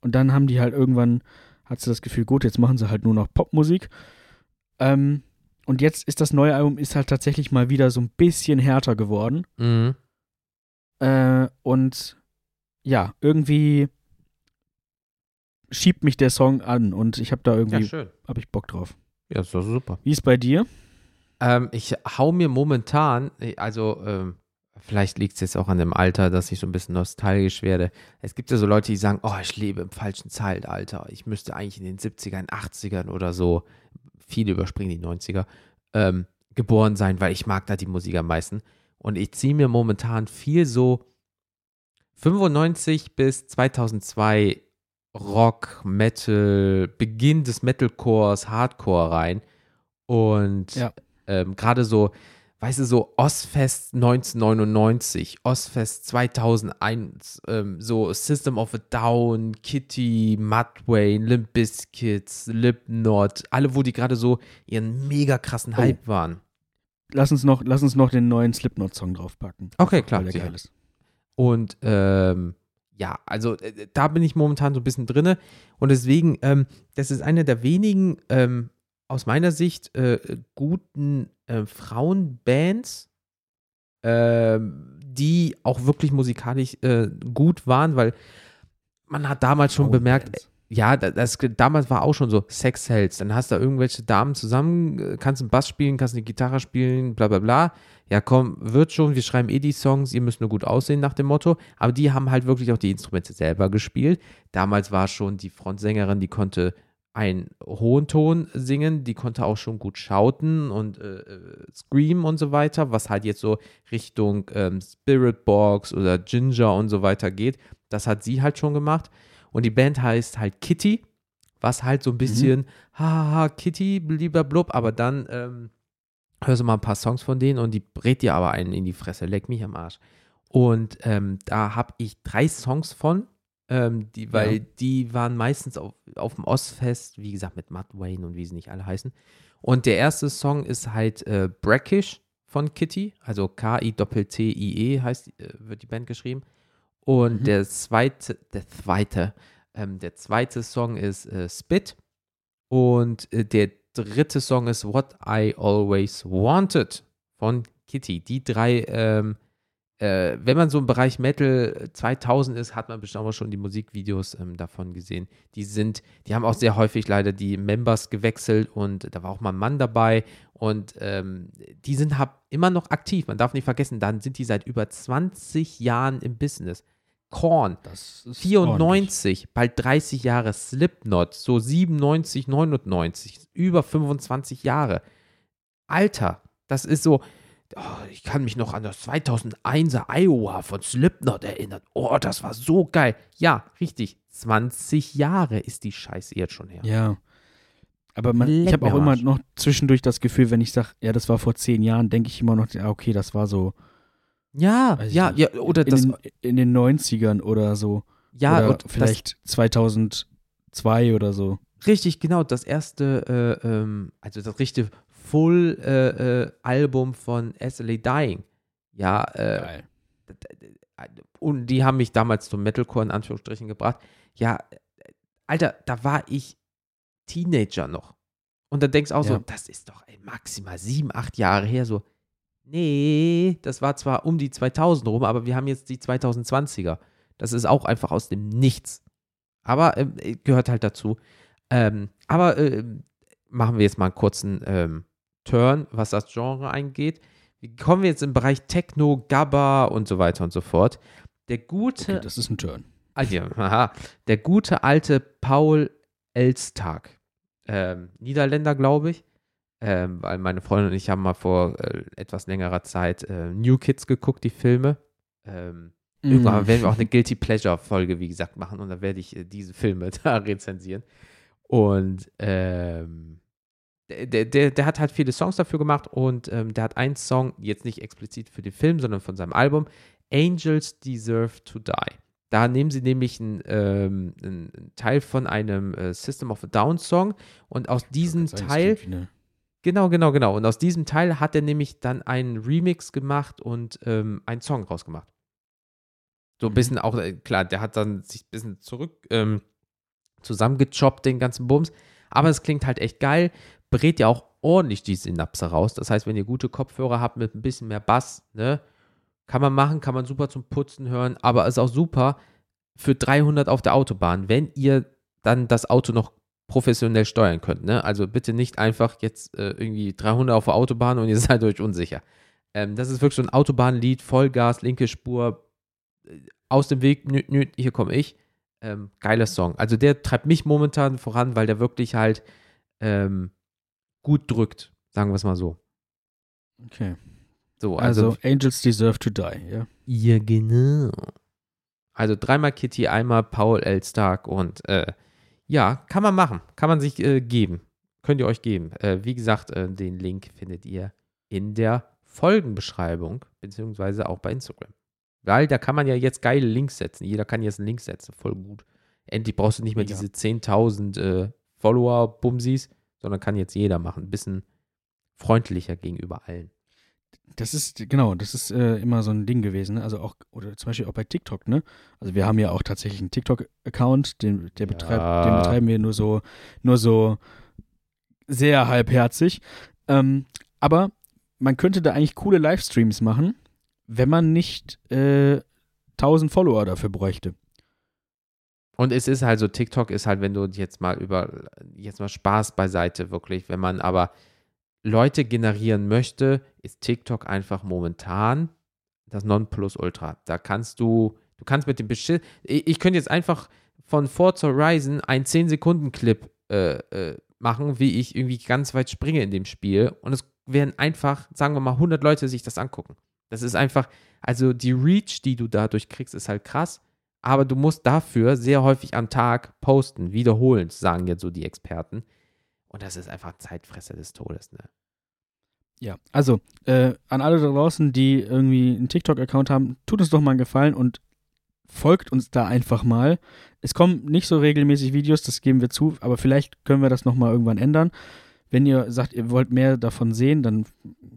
Und dann haben die halt irgendwann, hat sie das Gefühl, gut, jetzt machen sie halt nur noch Popmusik. Ähm, und jetzt ist das neue Album ist halt tatsächlich mal wieder so ein bisschen härter geworden. Mhm. Äh, und ja, irgendwie schiebt mich der Song an und ich habe da Ja, irgendwie, schön. hab ich Bock drauf. Ja, ist doch super. Wie ist bei dir? Ähm, ich hau mir momentan, äh, also ähm, vielleicht liegt es jetzt auch an dem Alter, dass ich so ein bisschen nostalgisch werde. Es gibt ja so Leute, die sagen, oh, ich lebe im falschen Zeitalter. Ich müsste eigentlich in den 70ern, 80ern oder so, viele überspringen die 90er, ähm, geboren sein, weil ich mag da die Musik am meisten. Und ich ziehe mir momentan viel so 95 bis 2002 Rock, Metal, Beginn des Metalcores, Hardcore rein. Und Ja. ähm, gerade so, weißt du, so Ostfest 1999, Ostfest 2001, ähm, so System of a Down, Kitty, Mudway, Limp Bizkit, Slipknot, alle, wo die gerade so ihren mega krassen Oh. Hype waren. Lass uns noch, lass uns noch den neuen Slipknot-Song draufpacken. Okay, klar. Weil der geil ist. Und ähm, ja, also äh, da bin ich momentan so ein bisschen drinne. Und deswegen, ähm, das ist eine der wenigen, ähm, aus meiner Sicht, äh, guten äh, Frauenbands, ähm, die auch wirklich musikalisch äh, gut waren, weil man hat damals schon bemerkt. Ja, da- das, damals war auch schon so Sex Cells. Dann hast du da irgendwelche Damen zusammen, äh, kannst einen Bass spielen, kannst eine Gitarre spielen, bla bla bla. Ja, komm, wird schon, wir schreiben eh die Songs, ihr müsst nur gut aussehen nach dem Motto. Aber die haben halt wirklich auch die Instrumente selber gespielt. Damals war schon die Frontsängerin, die konnte einen hohen Ton singen, die konnte auch schon gut schauten und äh, äh, screamen und so weiter, was halt jetzt so Richtung ähm, Spirit Box oder Ginger und so weiter geht. Das hat sie halt schon gemacht. Und die Band heißt halt Kitty, was halt so ein bisschen, haha, Kitty, lieber blub, aber dann ähm, hörst du mal ein paar Songs von denen und die brät dir aber einen in die Fresse, leck mich am Arsch. Und ähm, da habe ich drei Songs von, ähm, die, weil Ja. die waren meistens auf, auf dem Ostfest, wie gesagt, mit Matt Wayne und wie sie nicht alle heißen. Und der erste Song ist halt äh, Brackish von Kitty, also K-I-T-T-I-E heißt, äh, wird die Band geschrieben. Und Mhm. der zweite, der zweite, ähm, der zweite Song ist äh, Spit. Und äh, der dritte Song ist What I Always Wanted von Kitty. Die drei, ähm, äh, wenn man so im Bereich Metal 2000 ist, hat man bestimmt auch schon die Musikvideos ähm, davon gesehen. Die sind, die haben auch sehr häufig leider die Members gewechselt und da war auch mal ein Mann dabei und ähm, die sind hab immer noch aktiv. Man darf nicht vergessen, dann sind die seit über 20 Jahren im Business. Korn, Das ist ordentlich. 94, bald 30 Jahre Slipknot, so 97, 99, über 25 Jahre. Alter, das ist so, oh, ich kann mich noch an das 2001er Iowa von Slipknot erinnern. Oh, das war so geil. Ja, richtig, 20 Jahre ist die Scheiße jetzt schon her. Ja. Aber man, ich habe auch immer noch zwischendurch das Gefühl, wenn ich sage, ja, das war vor zehn Jahren, denke ich immer noch, ja, okay, das war so Ja, Weiß ja, ja, oder in, das, den, in den 90ern oder so. ja, oder vielleicht 2002 oder so. Richtig, genau. Das erste, äh, ähm, also das richtige Full-Album von SLA Dying. Ja, äh, und die haben mich damals zum Metalcore in Anführungsstrichen gebracht. Ja, äh, Alter, da war ich Teenager noch. Und da denkst du auch so, Ja. das ist doch ey, maximal sieben, acht Jahre her. So, nee, das war zwar um die 2000 rum, aber wir haben jetzt die 2020er. Das ist auch einfach aus dem Nichts. Aber ähm, gehört halt dazu. Ähm, aber ähm, machen wir jetzt mal einen kurzen ähm, Turn, was das Genre eingeht. Wie kommen wir jetzt im Bereich Techno, Gabba und so weiter und so fort? Der gute, Okay, das ist ein Turn. ah, ja, aha, der gute alte Paul Elstag, ähm, Niederländer, glaube ich, ähm, weil meine Freundin und ich haben mal vor äh, etwas längerer Zeit äh, New Kids geguckt, die Filme. Ähm, Irgendwann Mhm. werden wir auch eine Guilty Pleasure-Folge, wie gesagt, machen und dann werde ich äh, diese Filme da rezensieren. Und ähm, der, der, der hat halt viele Songs dafür gemacht und ähm, der hat einen Song, jetzt nicht explizit für den Film, sondern von seinem Album, Angels Deserve to Die. Da nehmen sie nämlich einen, ähm, einen Teil von einem äh, System of a Down Song und aus diesem Teil Genau, genau, genau. Und aus diesem Teil hat er nämlich dann einen Remix gemacht und ähm, einen Song rausgemacht. So ein Mhm. bisschen auch, äh, klar, der hat dann sich ein bisschen zurück ähm, zusammengechoppt, den ganzen Bums. Aber es klingt halt echt geil, berät ja auch ordentlich die Synapse raus. Das heißt, wenn ihr gute Kopfhörer habt mit ein bisschen mehr Bass, ne, kann man machen, kann man super zum Putzen hören, aber ist auch super für 300 auf der Autobahn, wenn ihr dann das Auto noch professionell steuern könnt. Ne? Also bitte nicht einfach jetzt äh, irgendwie 300 auf der Autobahn und ihr seid euch unsicher. Ähm, das ist wirklich so ein Autobahnlied, Vollgas, linke Spur, äh, aus dem Weg, nü, nü, hier komme ich. Ähm, geiler Song. Also der treibt mich momentan voran, weil der wirklich halt ähm, gut drückt, sagen wir es mal so. Okay. So, also, Also, Angels Deserve to Die, ja. Ja, genau. Also dreimal Kitty, einmal Paul L. Stark und äh, ja, kann man machen. Kann man sich äh, geben. Könnt ihr euch geben. Äh, wie gesagt, äh, den Link findet ihr in der Folgenbeschreibung, beziehungsweise auch bei Instagram. Weil da kann man ja jetzt geile Links setzen. Jeder kann jetzt einen Link setzen. Voll gut. Endlich brauchst du nicht mehr Mega. diese 10.000 äh, Follower-Bumsis, sondern kann jetzt jeder machen. Ein bisschen freundlicher gegenüber allen. Das ist, genau, das ist äh, immer so ein Ding gewesen. Ne? Also auch, oder zum Beispiel auch bei TikTok, ne? Also wir haben ja auch tatsächlich einen TikTok-Account, den, der betreibt, Ja. den betreiben wir nur so, nur so sehr halbherzig. Ähm, aber man könnte da eigentlich coole Livestreams machen, wenn man nicht äh, 1000 Follower dafür bräuchte. Und es ist halt so, TikTok ist halt, wenn du jetzt mal über, jetzt mal Spaß beiseite, wirklich, wenn man aber Leute generieren möchte, ist TikTok einfach momentan das Nonplusultra. Da kannst du, du kannst mit dem Beschiss, ich, ich könnte jetzt einfach von Forza Horizon einen 10-Sekunden-Clip äh, äh, machen, wie ich irgendwie ganz weit springe in dem Spiel und es werden einfach, sagen wir mal, 100 Leute sich das angucken. Das ist einfach, also die Reach, die du dadurch kriegst, ist halt krass aber du musst dafür sehr häufig am Tag posten, wiederholend, sagen jetzt so die Experten. Und das ist einfach Zeitfresser des Todes, ne? Ja, also äh, an alle da draußen, die irgendwie einen TikTok-Account haben, tut uns doch mal einen Gefallen und folgt uns da einfach mal. Es kommen nicht so regelmäßig Videos, das geben wir zu, aber vielleicht können wir das nochmal irgendwann ändern. Wenn ihr sagt, ihr wollt mehr davon sehen, dann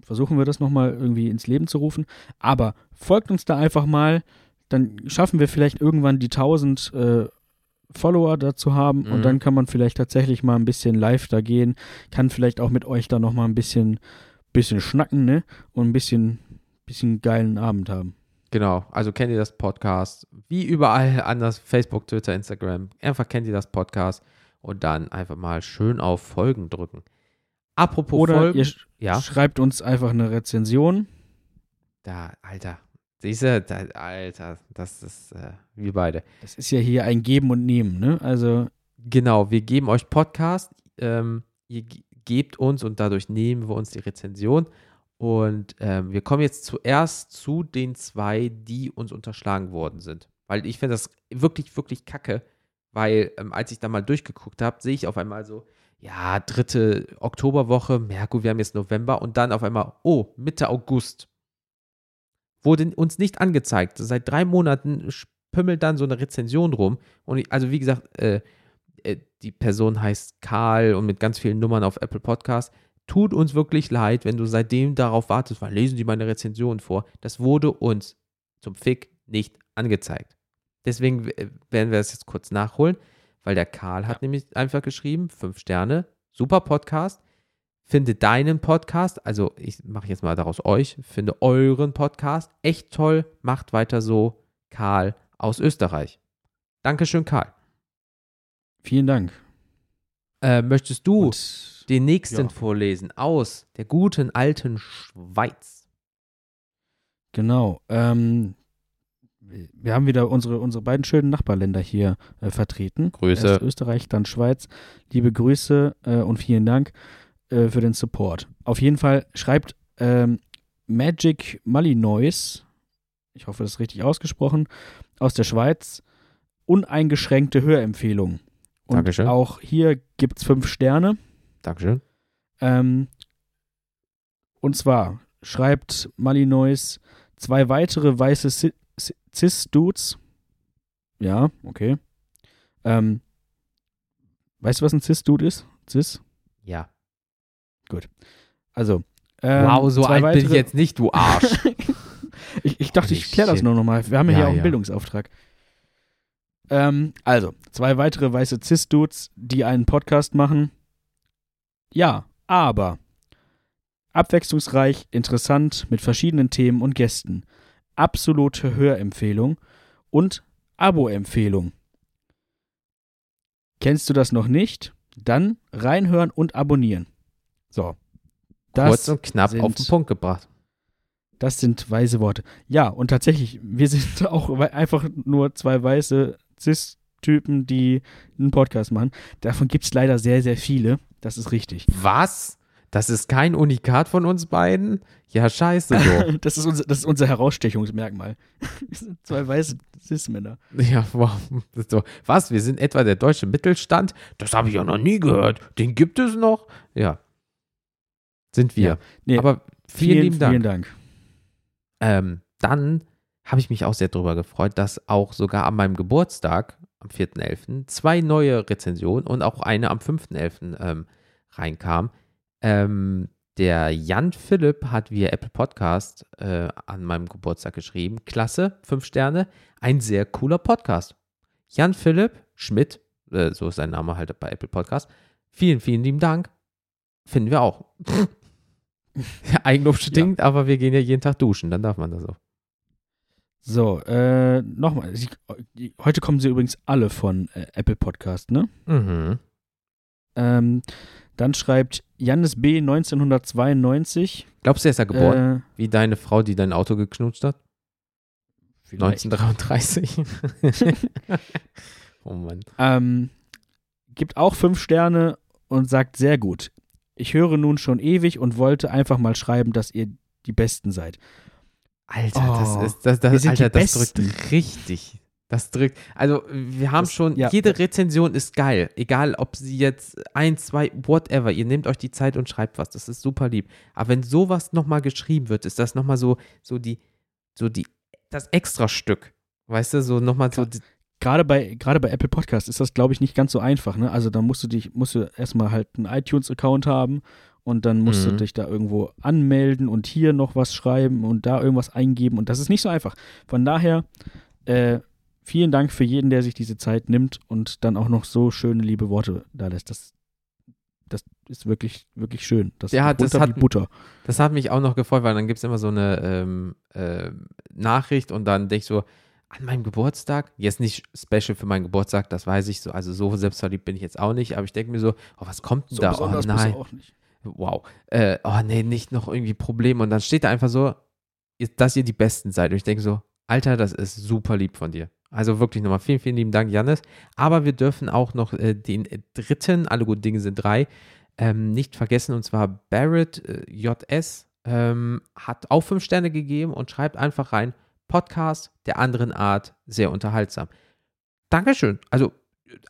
versuchen wir das nochmal irgendwie ins Leben zu rufen. Aber folgt uns da einfach mal, dann schaffen wir vielleicht irgendwann die 1000 äh, Follower dazu haben Mhm. und dann kann man vielleicht tatsächlich mal ein bisschen live da gehen, kann vielleicht auch mit euch da nochmal ein bisschen, bisschen schnacken, ne? Und ein bisschen, bisschen geilen Abend haben. Genau, also kennt ihr das Podcast, wie überall anders, Facebook, Twitter, Instagram. Einfach kennt ihr das Podcast und dann einfach mal schön auf Folgen drücken. Apropos Oder Folgen, ihr sch ja, schreibt uns einfach eine Rezension. da, Alter, diese, da, Alter, das ist äh, wir beide. Das ist ja hier ein Geben und Nehmen, ne? Also, Genau, wir geben euch Podcast, ähm, ihr ge- gebt uns und dadurch nehmen wir uns die Rezension. Und ähm, wir kommen jetzt zuerst zu den zwei, die uns unterschlagen worden sind. Weil ich finde das wirklich, wirklich kacke, weil ähm, als ich da mal durchgeguckt habe, sehe ich auf einmal so, ja, dritte Oktoberwoche, ja gut, wir haben jetzt November und dann auf einmal, oh, Mitte August. Wurde uns nicht angezeigt. Seit drei Monaten pümmelt dann so eine Rezension rum. Und ich, also wie gesagt, äh, äh, die Person heißt Karl und mit ganz vielen Nummern auf Apple Podcast. Tut uns wirklich leid, wenn du seitdem darauf wartest, weil lesen Sie meine Rezension vor. Das wurde uns zum Fick nicht angezeigt. Deswegen äh, werden wir das jetzt kurz nachholen, weil der Karl hat nämlich einfach geschrieben, fünf Sterne, super Podcast. Finde deinen Podcast, also ich mache jetzt mal daraus euch, finde euren Podcast echt toll, macht weiter so, Karl aus Österreich. Dankeschön, Karl. vielen Dank. Äh, möchtest du Und den nächsten ja. vorlesen aus der guten alten Schweiz? Genau. Ähm, wir haben wieder unsere, unsere beiden schönen Nachbarländer hier äh, vertreten. Grüße. Erst Österreich, dann Schweiz. Liebe Grüße äh, und vielen Dank äh, für den Support. Auf jeden Fall schreibt ähm, Magic Malinois, ich hoffe, das ist richtig ausgesprochen, aus der Schweiz, uneingeschränkte Hörempfehlung. Und Dankeschön. auch hier gibt es fünf Sterne. Dankeschön. Ähm, und zwar schreibt Malinois zwei weitere weiße Cis-Dudes. Ja, okay. Ähm, weißt du, was ein Cis-Dude ist? Cis? Ja. Also. Ähm, wow, so alt bin ich weitere- jetzt nicht, du Arsch. ich, ich dachte, ich kläre das nur nochmal. Wir haben ja, Ja, hier auch einen ja. Bildungsauftrag. Ähm, also, zwei weitere weiße Cis-Dudes, die einen Podcast machen. Ja, aber abwechslungsreich, interessant, mit verschiedenen Themen und Gästen. Absolute Hörempfehlung und Abo-Empfehlung. Kennst du das noch nicht? Dann reinhören und abonnieren. So. Das Kurz und knapp sind- auf den Punkt gebracht. das sind weise Worte. Ja, und tatsächlich, wir sind auch einfach nur zwei weiße Cis-Typen, die einen Podcast machen. Davon gibt es leider sehr, sehr viele. Das ist richtig. Was? Das ist kein Unikat von uns beiden? Ja, scheiße so. Das ist unser, das ist unser Herausstechungsmerkmal. Wir sind zwei weiße Cis-Männer. ja, wow. So. Was? Wir sind etwa der deutsche Mittelstand? Das habe ich ja noch nie gehört. Den gibt es noch? Ja. Sind wir. Ja. Nee, Aber vielen, lieben Dank. Vielen Dank. Ähm, dann habe ich mich auch sehr darüber gefreut, dass auch sogar an meinem Geburtstag, am 4.11., zwei neue Rezensionen und auch eine am 5.11. Ähm, reinkam. Ähm, der Jan Philipp hat via Apple Podcast äh, an meinem Geburtstag geschrieben. Klasse, fünf Sterne, ein sehr cooler Podcast. Jan Philipp Schmidt, äh, so ist sein Name halt bei Apple Podcast. Vielen, vielen lieben Dank. Finden wir auch. Eigenlob stinkt, ja. aber wir gehen ja jeden Tag duschen, dann darf man das auch. So, äh, nochmal. Heute kommen sie übrigens alle von äh, Apple Podcast, ne? Mhm. Ähm, dann schreibt Jannis B. 1992. Glaubst du, er ist er geboren? Äh, Wie deine Frau, die dein Auto geknutscht hat? Vielleicht. 1933. oh Mann. Ähm, gibt auch fünf Sterne und sagt sehr gut. Ich höre nun schon ewig und wollte einfach mal schreiben, dass ihr die Besten seid. Alter, oh, das ist, das, das, Alter, das drückt richtig. Das drückt. Also, wir haben das, schon, ja. jede Rezension ist geil. Egal, ob sie jetzt ein, zwei, whatever. Ihr nehmt euch die Zeit und schreibt was. Das ist super lieb. Aber wenn sowas nochmal geschrieben wird, ist das nochmal so, so die, so die, das Extra-Stück. Weißt du, so nochmal so. Gerade bei, gerade bei Apple Podcast ist das, glaube ich, nicht ganz so einfach. Ne? Also, da musst du dich, musst du erstmal halt einen iTunes-Account haben und dann musst mhm. du dich da irgendwo anmelden und hier noch was schreiben und da irgendwas eingeben. Und das ist nicht so einfach. Von daher, äh, vielen Dank für jeden, der sich diese Zeit nimmt und dann auch noch so schöne, liebe Worte da lässt. Das, das ist wirklich, wirklich schön. Das, ja, das hat, Butter. Das hat mich auch noch gefreut, weil dann gibt es immer so eine ähm, äh, Nachricht und dann denke ich so, an meinem Geburtstag, jetzt nicht special für meinen Geburtstag, das weiß ich so, also so selbstverliebt bin ich jetzt auch nicht, aber ich denke mir so, oh, was kommt denn so da? Oh nein. Wow. Äh, oh nee, nicht noch irgendwie Probleme. Und dann steht da einfach so, dass ihr die Besten seid. Und ich denke so, Alter, das ist super lieb von dir. Also wirklich nochmal vielen, vielen lieben Dank, Janis. Aber wir dürfen auch noch äh, den dritten, alle guten Dinge sind drei, ähm, nicht vergessen. Und zwar Barrett äh, JS ähm, hat auch fünf Sterne gegeben und schreibt einfach rein, Podcast der anderen Art, sehr unterhaltsam. Dankeschön. Also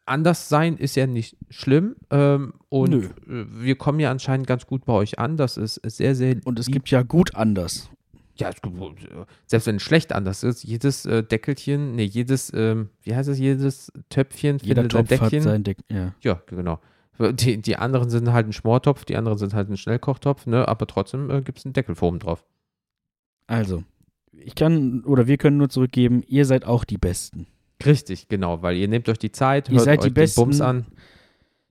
anders sein ist ja nicht schlimm. Ähm, und Nö. wir kommen ja anscheinend ganz gut bei euch an. Das ist sehr, sehr. Und es gibt ja gut anders ja, selbst wenn es schlecht anders ist, jedes äh, Deckelchen, nee, jedes, ähm, wie heißt es, jedes Töpfchen Jeder findet Topf ein Deckchen. Hat sein Deck, ja. ja, genau. Die, die anderen sind halt ein Schmortopf, die anderen sind halt ein Schnellkochtopf, ne, aber trotzdem äh, gibt es einen Deckelform drauf. Also, ich kann, oder wir können nur zurückgeben, ihr seid auch die Besten. Richtig, genau, weil ihr nehmt euch die Zeit, ihr hört seid euch die besten, Bums an.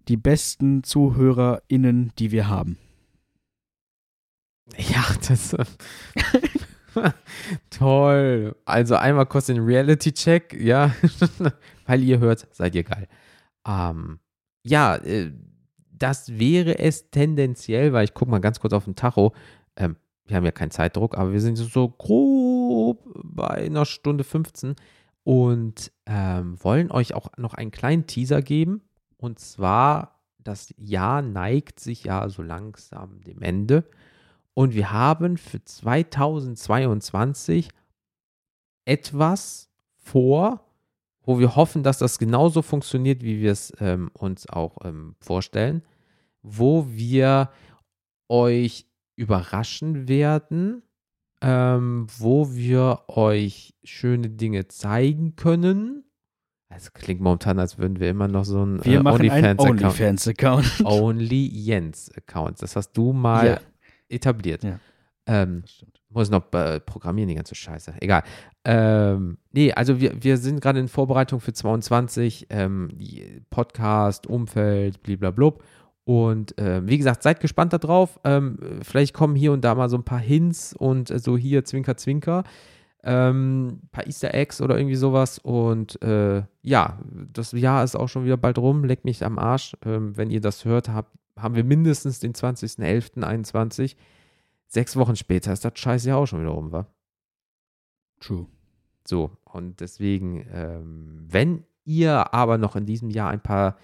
Die besten ZuhörerInnen, die wir haben. Ja, das. Toll. Also einmal kurz den Reality-Check, ja. Weil ihr hört, seid ihr geil. Ähm, ja, äh, das wäre es tendenziell, weil ich gucke mal ganz kurz auf den Tacho. Ähm, wir haben ja keinen Zeitdruck, aber wir sind so bei einer Stunde 15 und ähm, wollen euch auch noch einen kleinen Teaser geben. Und zwar, das Jahr neigt sich ja so langsam dem Ende. Und wir haben für 2022 etwas vor, wo wir hoffen, dass das genauso funktioniert, wie wir es ähm, uns auch ähm, vorstellen, wo wir euch überraschen werden, ähm, wo wir euch schöne Dinge zeigen können. Es klingt momentan, als würden wir immer noch so ein wir äh, OnlyFans-Account. OnlyFans-Account. Only Jens-Account. Das hast du mal ja etabliert. Ja. Ähm, muss noch äh, programmieren, die ganze Scheiße. Egal. Ähm, nee, also wir, wir sind gerade in Vorbereitung für 22, ähm, Podcast, Umfeld, blablabla. Und äh, wie gesagt, seid gespannt darauf. Ähm, vielleicht kommen hier und da mal so ein paar Hints und äh, so hier Zwinker, Zwinker. Ähm, paar Easter Eggs oder irgendwie sowas. Und äh, ja, das Jahr ist auch schon wieder bald rum. Leck mich am Arsch. Ähm, wenn ihr das hört, habt, haben wir mindestens den 20.11.21. Sechs Wochen später ist das scheiß Jahr auch schon wieder rum, wa? True. So, und deswegen, ähm, wenn ihr aber noch in diesem Jahr ein paar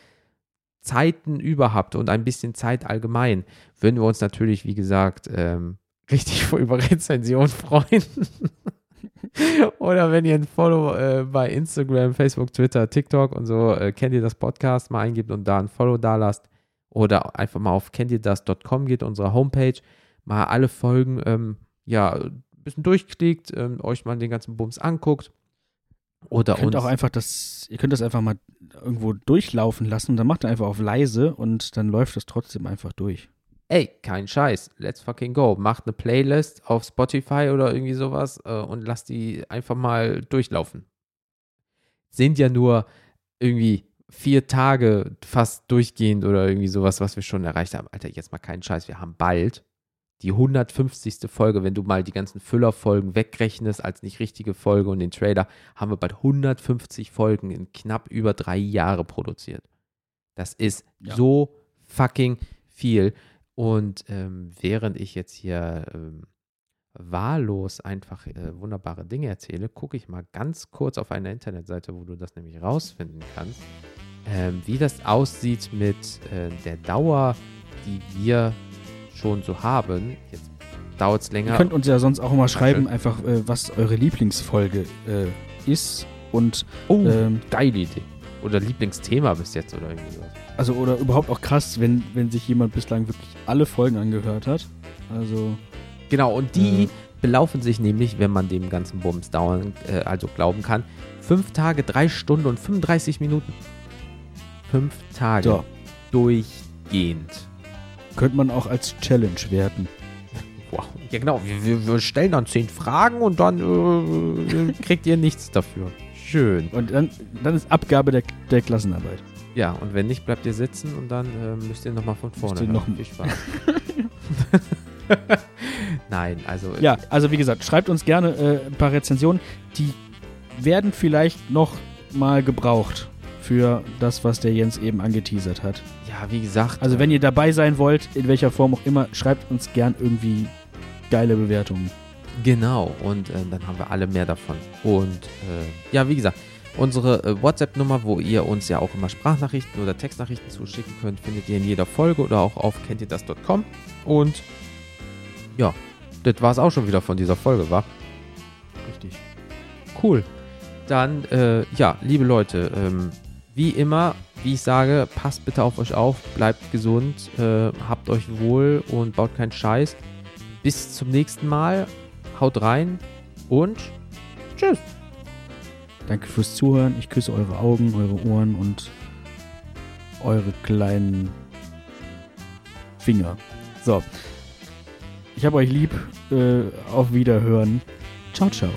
Zeiten über habt und ein bisschen Zeit allgemein, würden wir uns natürlich, wie gesagt, ähm, richtig über Rezension freuen. Oder wenn ihr ein Follow äh, bei Instagram, Facebook, Twitter, TikTok und so, äh, kennt ihr das Podcast, mal eingibt und da ein Follow da lasst oder einfach mal auf kenntierdas.com geht, unsere Homepage, mal alle Folgen ähm, ja, bisschen durchklickt, ähm, euch mal den ganzen Bums anguckt. Oder Ihr könnt uns. auch einfach das, ihr könnt das einfach mal irgendwo durchlaufen lassen und dann macht ihr einfach auf leise und dann läuft das trotzdem einfach durch. ey, kein Scheiß, let's fucking go. Macht eine Playlist auf Spotify oder irgendwie sowas äh, und lasst die einfach mal durchlaufen. Sind ja nur irgendwie vier Tage fast durchgehend oder irgendwie sowas, was wir schon erreicht haben. Alter, jetzt mal keinen Scheiß, wir haben bald die 150. Folge, wenn du mal die ganzen Füllerfolgen wegrechnest als nicht richtige Folge und den Trailer, haben wir bald 150 Folgen in knapp über drei Jahre produziert. Das ist Ja. so fucking viel. Und ähm, während ich jetzt hier ähm, wahllos einfach äh, wunderbare Dinge erzähle, gucke ich mal ganz kurz auf eine Internetseite, wo du das nämlich rausfinden kannst, ähm, wie das aussieht mit äh, der Dauer, die wir schon so haben. Jetzt dauert es Ihr länger. könnt uns ja sonst auch mal schreiben, einfach, äh, was eure Lieblingsfolge äh, ist und oh, ähm, geile Idee. Oder Lieblingsthema bis jetzt oder irgendwie sowas. also oder überhaupt auch krass, wenn, wenn sich jemand bislang wirklich alle Folgen angehört hat. Also Genau, und die Äh. belaufen sich nämlich, wenn man dem ganzen Bums dauern, äh, also glauben kann, fünf Tage, drei Stunden und 35 Minuten. Fünf Tage So. durchgehend. Könnte man auch als Challenge werten. Wow. Ja, genau. Wir, wir, stellen dann zehn Fragen und dann äh, kriegt ihr nichts dafür. Schön. Und dann, dann ist Abgabe der, der Klassenarbeit. Ja, und wenn nicht, bleibt ihr sitzen und dann äh, müsst ihr nochmal von vorne. ihr hören. noch- Viel Spaß. Nein, also. Ja, also wie gesagt, schreibt uns gerne äh, ein paar Rezensionen. Die werden vielleicht noch mal gebraucht für das, was der Jens eben angeteasert hat. Ja, wie gesagt. Also äh, wenn ihr dabei sein wollt, in welcher Form auch immer, schreibt uns gern irgendwie geile Bewertungen. Genau, und äh, dann haben wir alle mehr davon. Und äh, ja, wie gesagt, unsere äh, WhatsApp-Nummer, wo ihr uns ja auch immer Sprachnachrichten oder Textnachrichten zuschicken könnt, findet ihr in jeder Folge oder auch auf kenntierdas.com. Und ja, das war es auch schon wieder von dieser Folge, war? Richtig. Cool. Dann, äh, ja, liebe Leute, ähm, wie immer, wie ich sage, passt bitte auf euch auf, bleibt gesund, äh, habt euch wohl und baut keinen Scheiß. Bis zum nächsten Mal. Haut rein und tschüss. Danke fürs Zuhören. Ich küsse eure Augen, eure Ohren und eure kleinen Finger. So. Ich habe euch lieb. Äh, auf Wiederhören. Ciao, ciao.